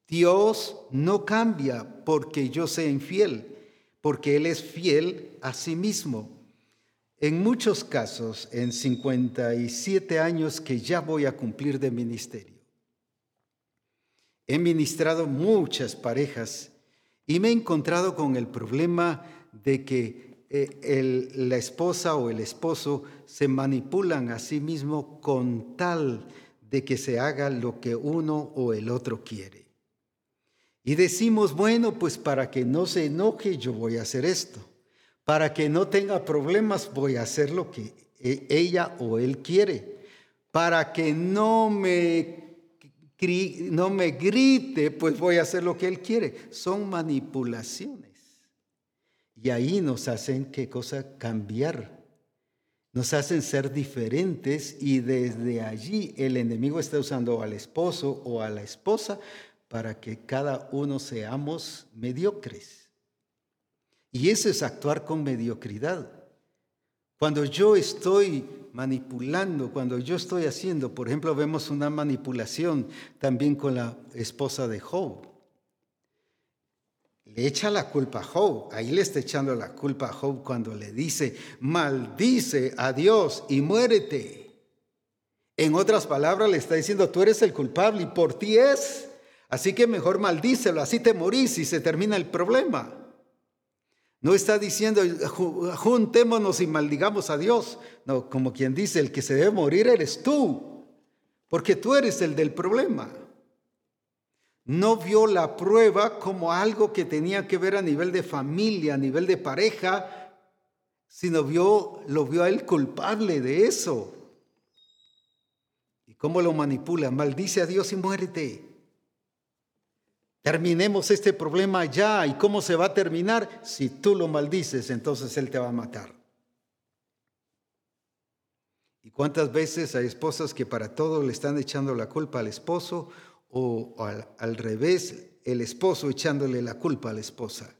Dios no cambia porque yo sea infiel, porque Él es fiel a sí mismo. En muchos casos, en 57 años que ya voy a cumplir de ministerio, he ministrado muchas parejas y me he encontrado con el problema de que eh, la esposa o el esposo se manipulan a sí mismo con tal de que se haga lo que uno o el otro quiere. Y decimos, bueno, pues para que no se enoje yo voy a hacer esto. Para que no tenga problemas voy a hacer lo que e, ella o él quiere. Para que no me no me grite, pues voy a hacer lo que Él quiere. Son manipulaciones. Y ahí nos hacen, ¿qué cosa? Cambiar. Nos hacen ser diferentes y desde allí el enemigo está usando al esposo o a la esposa para que cada uno seamos mediocres. Y eso es actuar con mediocridad. Cuando yo estoy manipulando, cuando yo estoy haciendo, por ejemplo, vemos una manipulación también con la esposa de Job. Le echa la culpa a Job, ahí le está echando la culpa a Job cuando le dice, maldice a Dios y muérete. En otras palabras, le está diciendo, tú eres el culpable y por ti es. Así que mejor maldícelo, así te morís y se termina el problema. No está diciendo, juntémonos y maldigamos a Dios. No, como quien dice, el que se debe morir eres tú. porque tú eres el del problema. No vio la prueba como algo que tenía que ver a nivel de familia, a nivel de pareja, sino vio, lo vio a él culpable de eso. ¿Y cómo lo manipula? Maldice a Dios y muérete. Terminemos este problema ya. ¿Y cómo se va a terminar? Si tú lo maldices, entonces Él te va a matar. ¿Y cuántas veces hay esposas que para todo le están echando la culpa al esposo o al, revés, el esposo echándole la culpa a la esposa?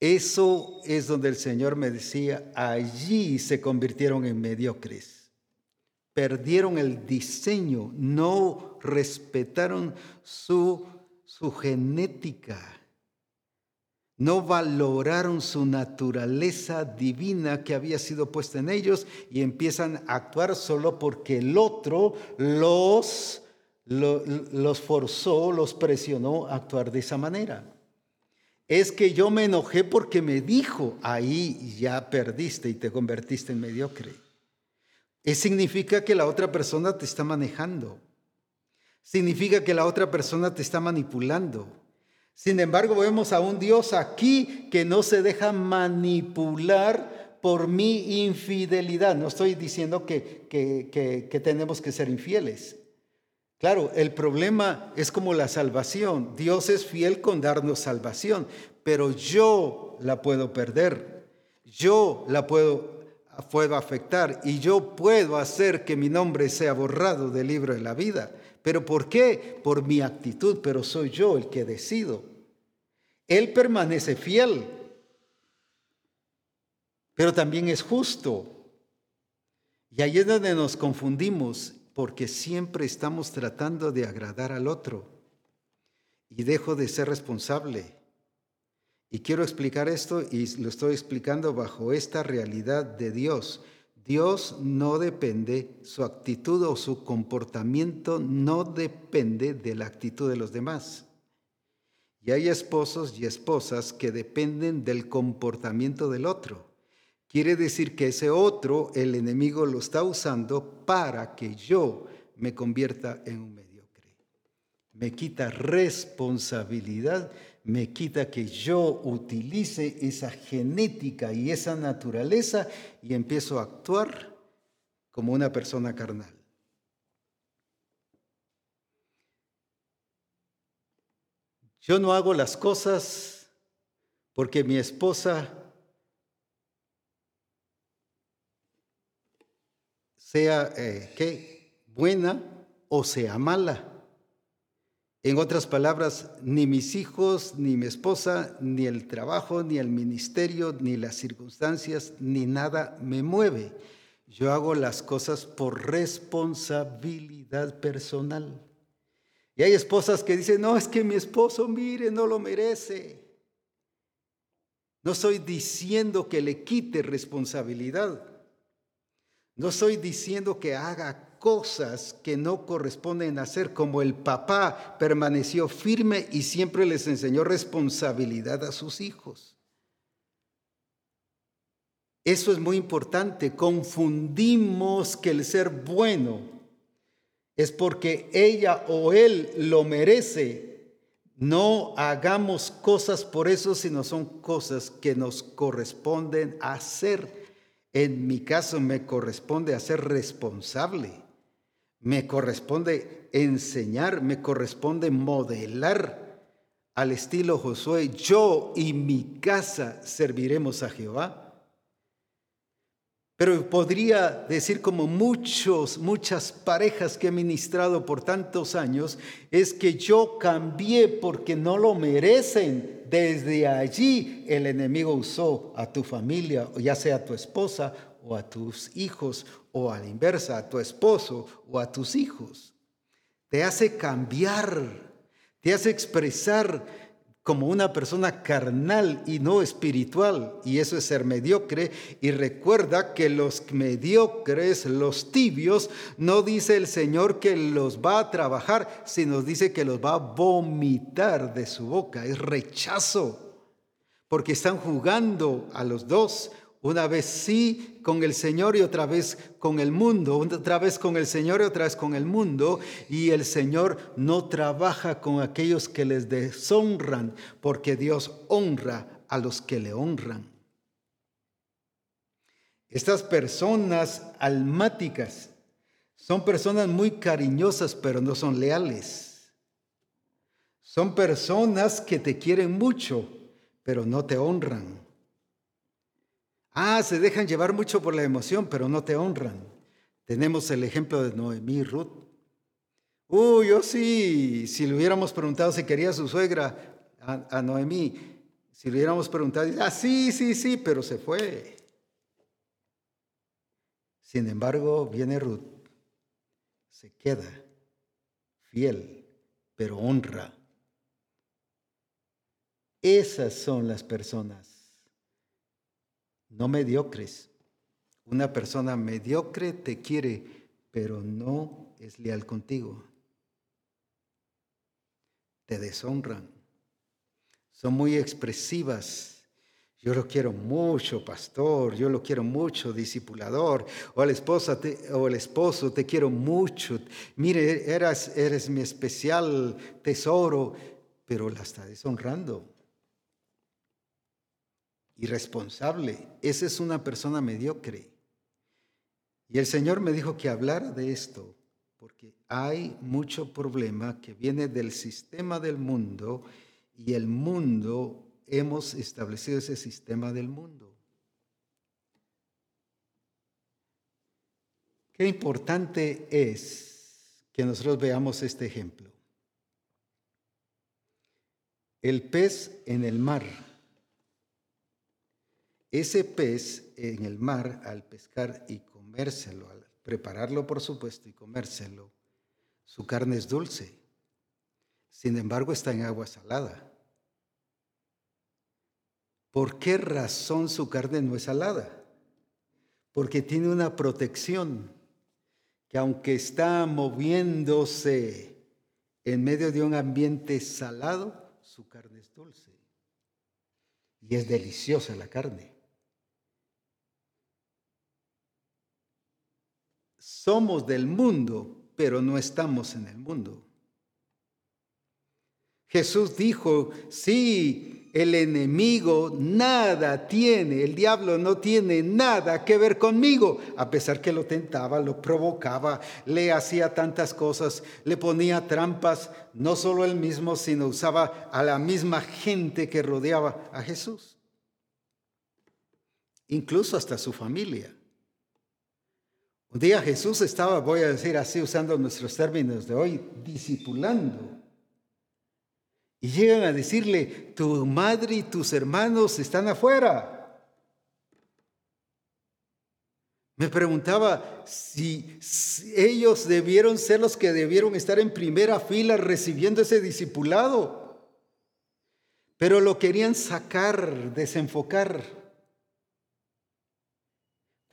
Eso es donde el Señor me decía, allí se convirtieron en mediocres perdieron el diseño, no respetaron su, su genética, no valoraron su naturaleza divina que había sido puesta en ellos y empiezan a actuar solo porque el otro los, los forzó, los presionó a actuar de esa manera. Es que yo me enojé porque me dijo, ahí ya perdiste y te convertiste en mediocre significa que la otra persona te está manejando. Significa que la otra persona te está manipulando. Sin embargo, vemos a un Dios aquí que no se deja manipular por mi infidelidad. No estoy diciendo que, que, que tenemos que ser infieles. Claro, el problema es como la salvación. Dios es fiel con darnos salvación, pero yo la puedo perder. Yo la puedo puedo afectar y yo puedo hacer que mi nombre sea borrado del libro de la vida. ¿Pero por qué? Por mi actitud, pero soy yo el que decido. Él permanece fiel, pero también es justo. Y ahí es donde nos confundimos, porque siempre estamos tratando de agradar al otro y dejo de ser responsable. Y quiero explicar esto y lo estoy explicando bajo esta realidad de Dios. Dios no depende, su actitud o su comportamiento no depende de la actitud de los demás. Y hay esposos y esposas que dependen del comportamiento del otro. Quiere decir que ese otro, el enemigo lo está usando para que yo me convierta en un mediocre. Me quita responsabilidad me quita que yo utilice esa genética y esa naturaleza y empiezo a actuar como una persona carnal. Yo no hago las cosas porque mi esposa sea eh, buena o sea mala. En otras palabras, ni mis hijos, ni mi esposa, ni el trabajo, ni el ministerio, ni las circunstancias, ni nada me mueve. Yo hago las cosas por responsabilidad personal. Y hay esposas que dicen, no, es que mi esposo, mire, no lo merece. No estoy diciendo que le quite responsabilidad. No estoy diciendo que haga cosas que no corresponden hacer, como el papá permaneció firme y siempre les enseñó responsabilidad a sus hijos. Eso es muy importante. Confundimos que el ser bueno es porque ella o él lo merece. No hagamos cosas por eso, sino son cosas que nos corresponden hacer. En mi caso me corresponde ser responsable. Me corresponde enseñar, me corresponde modelar al estilo Josué. Yo y mi casa serviremos a Jehová. Pero podría decir como muchos, muchas parejas que he ministrado por tantos años, es que yo cambié porque no lo merecen. Desde allí el enemigo usó a tu familia, ya sea a tu esposa o a tus hijos, o a la inversa, a tu esposo o a tus hijos. Te hace cambiar, te hace expresar como una persona carnal y no espiritual, y eso es ser mediocre. Y recuerda que los mediocres, los tibios, no dice el Señor que los va a trabajar, sino dice que los va a vomitar de su boca, es rechazo, porque están jugando a los dos Una vez sí con el Señor y otra vez con el mundo, otra vez con el Señor y otra vez con el mundo. Y el Señor no trabaja con aquellos que les deshonran, porque Dios honra a los que le honran. Estas personas almáticas son personas muy cariñosas, pero no son leales. Son personas que te quieren mucho, pero no te honran. Ah, se dejan llevar mucho por la emoción, pero no te honran. Tenemos el ejemplo de Noemí y Ruth. Uy, yo sí, si le hubiéramos preguntado si quería su suegra a, Noemí, si le hubiéramos preguntado, ah, sí, sí, sí, pero se fue. Sin embargo, viene Ruth, se queda fiel, pero honra. Esas son las personas, no mediocres. Una persona mediocre te quiere, pero no es leal contigo. Te deshonran. Son muy expresivas yo lo quiero mucho, pastor, yo lo quiero mucho, discipulador, o la esposa o el esposo, te quiero mucho. Mire, eres, eres mi especial tesoro, pero la está deshonrando. Irresponsable, esa es una persona mediocre. Y el Señor me dijo que hablara de esto, porque hay mucho problema que viene del sistema del mundo y el mundo hemos establecido ese sistema del mundo. Qué importante es que nosotros veamos este ejemplo. El pez en el mar. Ese pez en el mar, al pescar y comérselo, al prepararlo por supuesto y comérselo, su carne es dulce. Sin embargo, está en agua salada. ¿Por qué razón su carne no es salada? Porque tiene una protección que aunque está moviéndose en medio de un ambiente salado, su carne es dulce. Y es deliciosa la carne. Somos del mundo, pero no estamos en el mundo. Jesús dijo, sí, el enemigo nada tiene, el diablo no tiene nada que ver conmigo, a pesar que lo tentaba, lo provocaba, le hacía tantas cosas, le ponía trampas, no solo él mismo, sino usaba a la misma gente que rodeaba a Jesús, incluso hasta su familia. Un día Jesús estaba, voy a decir así, usando nuestros términos de hoy, discipulando y llegan a decirle, tu madre y tus hermanos están afuera. Me preguntaba si, ellos debieron ser los que debieron estar en primera fila recibiendo ese discipulado. Pero lo querían sacar, desenfocar.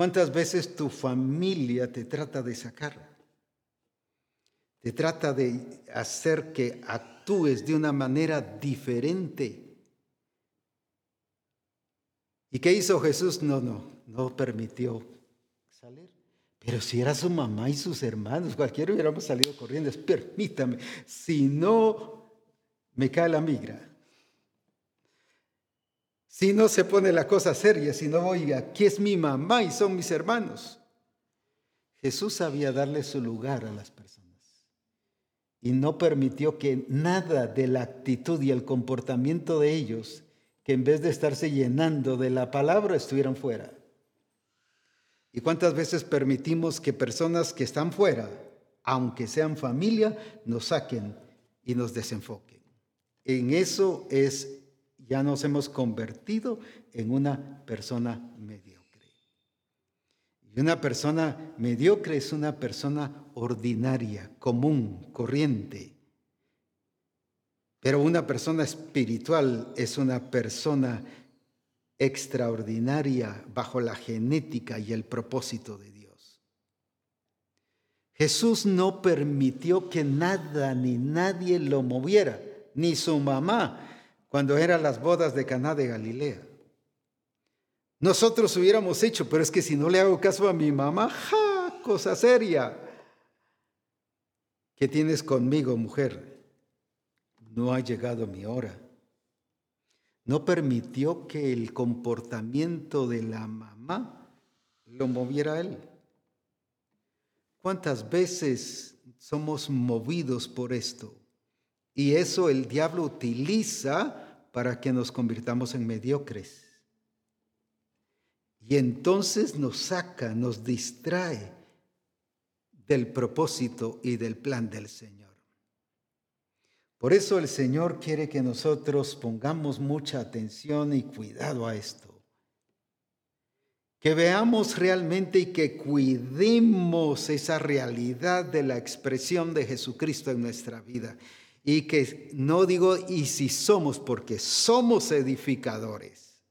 ¿Cuántas veces tu familia te trata de sacar? Te trata de hacer que actúes de una manera diferente. ¿Y qué hizo Jesús? No, no, no permitió salir. Pero si era su mamá y sus hermanos, cualquiera hubiéramos salido corriendo. Permítame, si no me cae la migra. Si no se pone la cosa seria, si no, oiga, aquí es mi mamá y son mis hermanos. Jesús sabía darle su lugar a las personas y no permitió que nada de la actitud y el comportamiento de ellos, que en vez de estarse llenando de la palabra, estuvieran fuera. ¿Y cuántas veces permitimos que personas que están fuera, aunque sean familia, nos saquen y nos desenfoquen? En eso es, ya nos hemos convertido en una persona media. Y una persona mediocre es una persona ordinaria, común, corriente. Pero una persona espiritual es una persona extraordinaria bajo la genética y el propósito de Dios. Jesús no permitió que nada ni nadie lo moviera, ni su mamá, cuando eran las bodas de Caná de Galilea. nosotros hubiéramos hecho, pero es que si no le hago caso a mi mamá, ¡ja! cosa seria. ¿Qué tienes conmigo, mujer? No ha llegado mi hora. No permitió que el comportamiento de la mamá lo moviera a él. ¿Cuántas veces somos movidos por esto? Y eso el diablo utiliza para que nos convirtamos en mediocres. Y entonces nos saca, nos distrae del propósito y del plan del Señor. Por eso el Señor quiere que nosotros pongamos mucha atención y cuidado a esto. Que veamos realmente y que cuidemos esa realidad de la expresión de Jesucristo en nuestra vida. Y que no digo, y si somos, porque somos edificadores.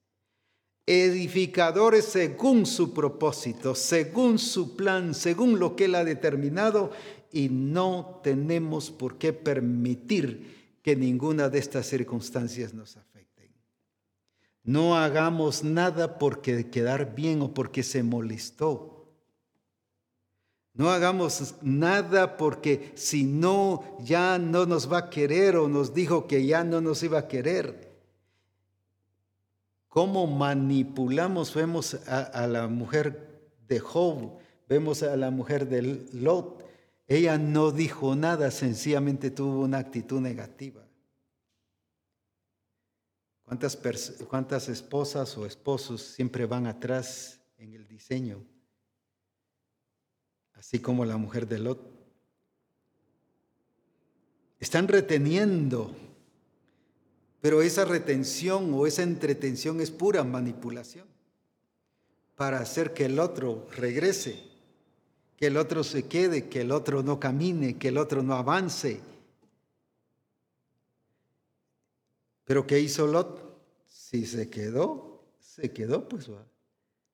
Edificadores según su propósito, según su plan, según lo que Él ha determinado. Y no tenemos por qué permitir que ninguna de estas circunstancias nos afecten. No hagamos nada porque quedar bien o porque se molestó no hagamos nada porque si no, ya no nos va a querer o nos dijo que ya no nos iba a querer. ¿Cómo manipulamos? Vemos a, la mujer de Job, vemos a la mujer de Lot. Ella no dijo nada, sencillamente tuvo una actitud negativa. ¿Cuántas, ¿Cuántas esposas o esposos siempre van atrás en el diseño? Así como la mujer de Lot. Están reteniendo, pero esa retención o esa entretención es pura manipulación para hacer que el otro regrese, que el otro se quede, que el otro no camine, que el otro no avance. Pero ¿qué hizo Lot? Si se quedó, se quedó, pues.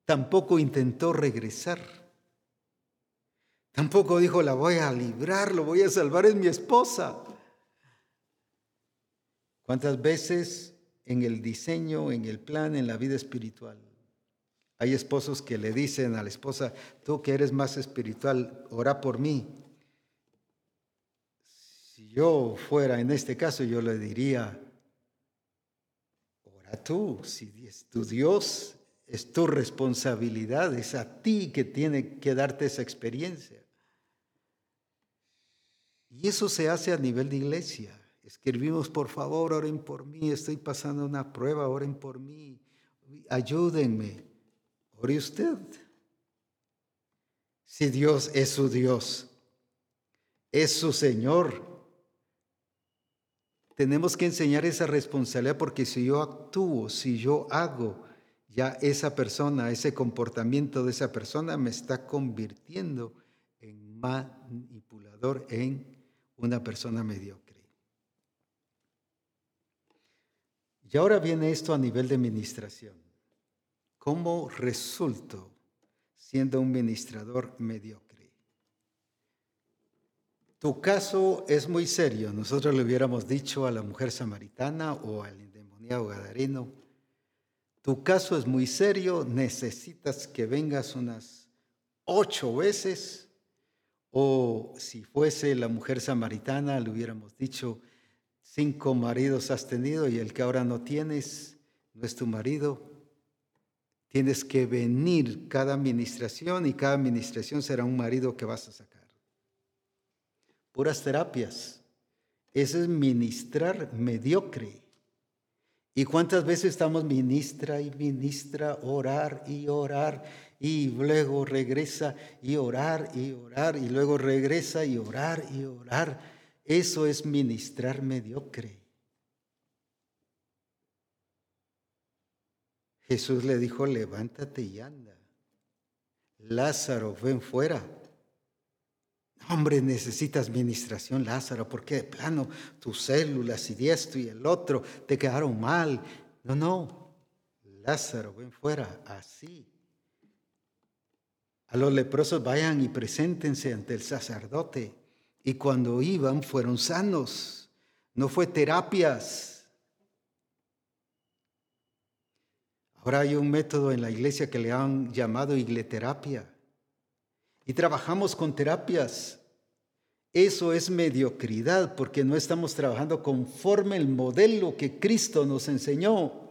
Tampoco intentó regresar. Tampoco dijo, la voy a librar, lo voy a salvar, es mi esposa. ¿Cuántas veces en el diseño, en el plan, en la vida espiritual? Hay esposos que le dicen a la esposa, tú que eres más espiritual, ora por mí. Si yo fuera en este caso, yo le diría, ora tú, si es tu Dios, es tu responsabilidad, es a ti que tiene que darte esa experiencia. Y eso se hace a nivel de iglesia. Escribimos, por favor, oren por mí, estoy pasando una prueba, oren por mí, ayúdenme. Ore usted. Si Dios es su Dios, es su Señor, tenemos que enseñar esa responsabilidad porque si yo actúo, si yo hago, ya esa persona, ese comportamiento de esa persona me está convirtiendo en manipulador, en una persona mediocre. Y ahora viene esto a nivel de administración. ¿Cómo resulto siendo un ministrador mediocre? Tu caso es muy serio. Nosotros le hubiéramos dicho a la mujer samaritana o al endemoniado gadareno, tu caso es muy serio, necesitas que vengas unas ocho veces o si fuese la mujer samaritana, le hubiéramos dicho, cinco maridos has tenido y el que ahora no tienes no es tu marido. Tienes que venir cada administración y cada administración será un marido que vas a sacar. Puras terapias. Eso es ministrar mediocre. ¿Y cuántas veces estamos ministra y ministra, orar y orar y luego regresa y orar y orar y luego regresa y orar y orar. Eso es ministrar mediocre. Jesús le dijo, levántate y anda. Lázaro, ven fuera. Hombre, necesitas ministración, Lázaro, porque de plano tus células y esto y el otro te quedaron mal. No, no. Lázaro, ven fuera, así. A los leprosos vayan y preséntense ante el sacerdote. Y cuando iban fueron sanos. No fue terapias. Ahora hay un método en la iglesia que le han llamado igleterapia. Y trabajamos con terapias. Eso es mediocridad porque no estamos trabajando conforme el modelo que Cristo nos enseñó.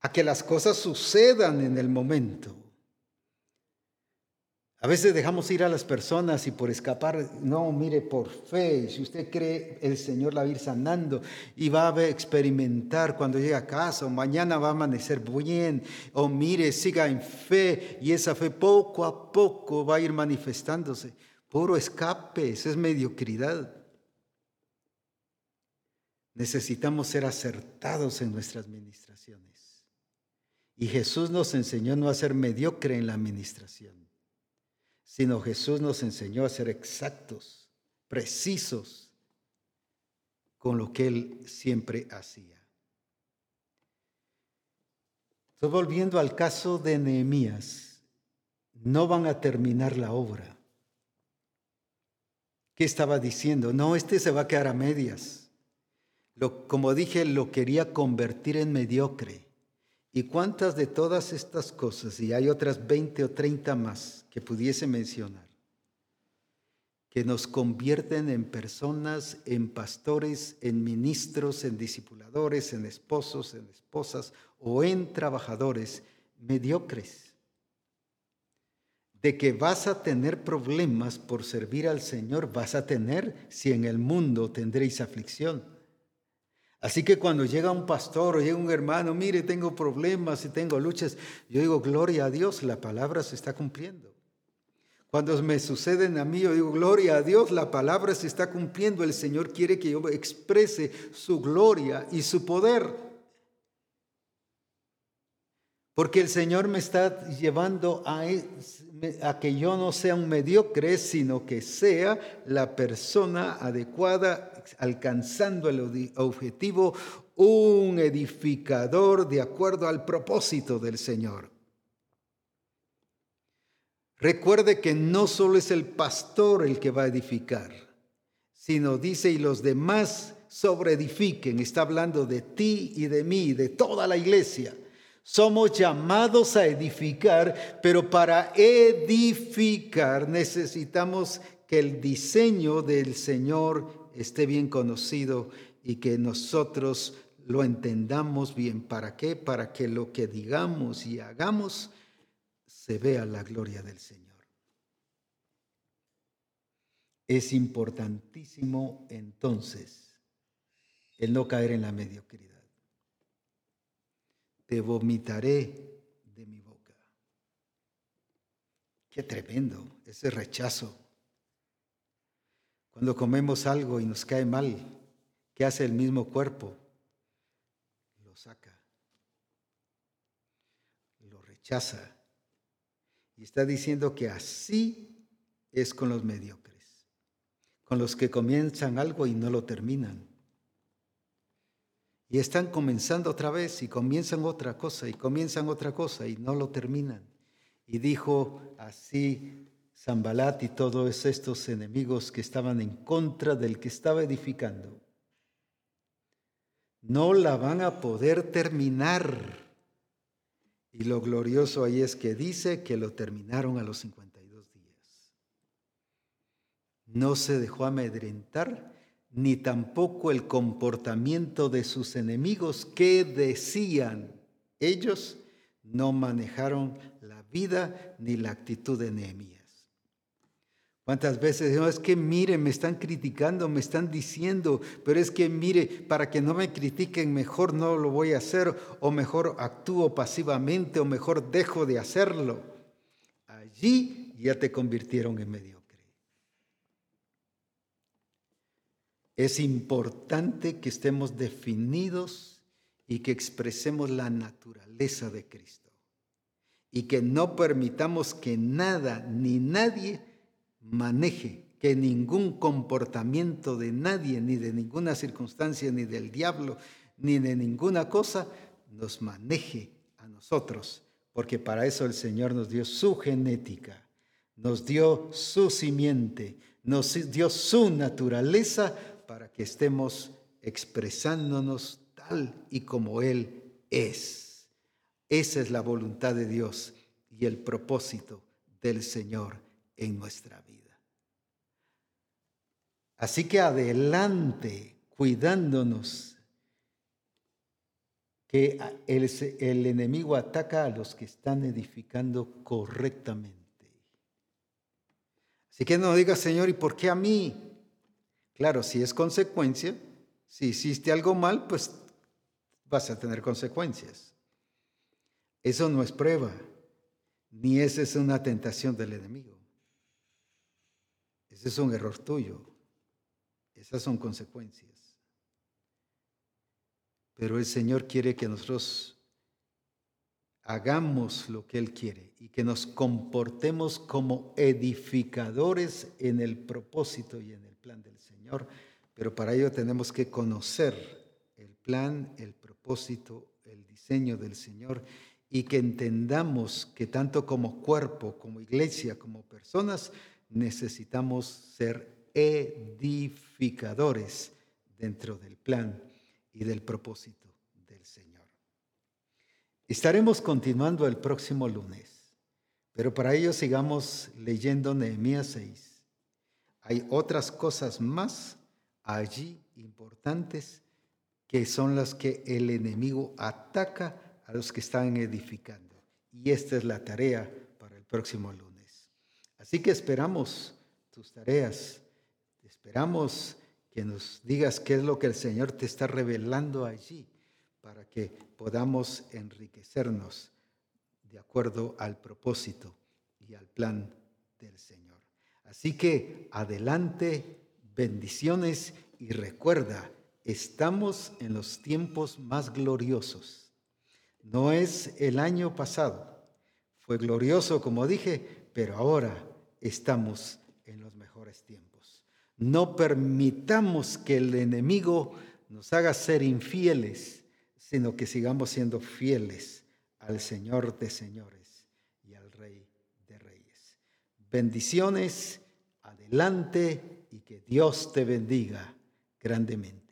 A que las cosas sucedan en el momento. A veces dejamos ir a las personas y por escapar, no, mire, por fe, si usted cree, el Señor la va a ir sanando y va a experimentar cuando llegue a casa, o mañana va a amanecer bien, o mire, siga en fe y esa fe poco a poco va a ir manifestándose. Puro escape, eso es mediocridad. Necesitamos ser acertados en nuestras administraciones. Y Jesús nos enseñó no a ser mediocre en la administración sino Jesús nos enseñó a ser exactos, precisos con lo que Él siempre hacía. Entonces, volviendo al caso de Nehemías, no van a terminar la obra. ¿Qué estaba diciendo? No, este se va a quedar a medias. Lo, como dije, lo quería convertir en mediocre. ¿Y cuántas de todas estas cosas, y hay otras 20 o 30 más que pudiese mencionar, que nos convierten en personas, en pastores, en ministros, en discipuladores, en esposos, en esposas o en trabajadores mediocres? De que vas a tener problemas por servir al Señor, vas a tener si en el mundo tendréis aflicción. Así que cuando llega un pastor o llega un hermano, mire, tengo problemas y tengo luchas, yo digo, gloria a Dios, la palabra se está cumpliendo. Cuando me suceden a mí, yo digo, gloria a Dios, la palabra se está cumpliendo. El Señor quiere que yo exprese su gloria y su poder. Porque el Señor me está llevando a, que yo no sea un mediocre, sino que sea la persona adecuada alcanzando el objetivo, un edificador de acuerdo al propósito del Señor. Recuerde que no solo es el pastor el que va a edificar, sino dice, y los demás sobreedifiquen. Está hablando de ti y de mí, de toda la iglesia. Somos llamados a edificar, pero para edificar necesitamos que el diseño del Señor esté bien conocido y que nosotros lo entendamos bien. ¿Para qué? Para que lo que digamos y hagamos se vea la gloria del Señor. Es importantísimo entonces el no caer en la mediocridad. Te vomitaré de mi boca. Qué tremendo ese rechazo cuando comemos algo y nos cae mal, ¿qué hace el mismo cuerpo? Lo saca, lo rechaza. Y está diciendo que así es con los mediocres, con los que comienzan algo y no lo terminan. Y están comenzando otra vez y comienzan otra cosa y comienzan otra cosa y no lo terminan. Y dijo así Zambalat y todos estos enemigos que estaban en contra del que estaba edificando, no la van a poder terminar. Y lo glorioso ahí es que dice que lo terminaron a los 52 días. No se dejó amedrentar, ni tampoco el comportamiento de sus enemigos que decían, ellos no manejaron la vida ni la actitud de Nehemías. ¿Cuántas veces es que mire, me están criticando, me están diciendo, pero es que mire, para que no me critiquen, mejor no lo voy a hacer, o mejor actúo pasivamente, o mejor dejo de hacerlo? Allí ya te convirtieron en mediocre. Es importante que estemos definidos y que expresemos la naturaleza de Cristo. Y que no permitamos que nada ni nadie maneje, que ningún comportamiento de nadie, ni de ninguna circunstancia, ni del diablo, ni de ninguna cosa, nos maneje a nosotros, porque para eso el Señor nos dio su genética, nos dio su simiente, nos dio su naturaleza que estemos expresándonos tal y como Él es. Esa es la voluntad de Dios y el propósito del Señor en nuestra vida. Así que adelante, cuidándonos, que el, el, enemigo ataca a los que están edificando correctamente. Así que no diga, Señor, ¿y por qué a mí? Claro, si es consecuencia, si hiciste algo mal, pues vas a tener consecuencias. Eso no es prueba, ni esa es una tentación del enemigo. Ese es un error tuyo. Esas son consecuencias. Pero el Señor quiere que nosotros hagamos lo que Él quiere y que nos comportemos como edificadores en el propósito y en el plan del Señor. Pero para ello tenemos que conocer el plan, el propósito, el diseño del Señor y que entendamos que tanto como cuerpo, como iglesia, como personas, necesitamos ser edificadores dentro del plan y del propósito del Señor. Estaremos continuando el próximo lunes, pero para ello sigamos leyendo Nehemías 6. Hay otras cosas más allí importantes que son las que el enemigo ataca a los que están edificando. Y esta es la tarea para el próximo lunes. Así que esperamos tus tareas, esperamos que nos digas qué es lo que el Señor te está revelando allí para que podamos enriquecernos de acuerdo al propósito y al plan del Señor. Así que adelante, bendiciones y recuerda, estamos en los tiempos más gloriosos. No es el año pasado, fue glorioso como dije, pero ahora estamos en los mejores tiempos. No permitamos que el enemigo nos haga ser infieles, sino que sigamos siendo fieles al Señor de señores y al Rey de reyes. Bendiciones, adelante y que Dios te bendiga grandemente.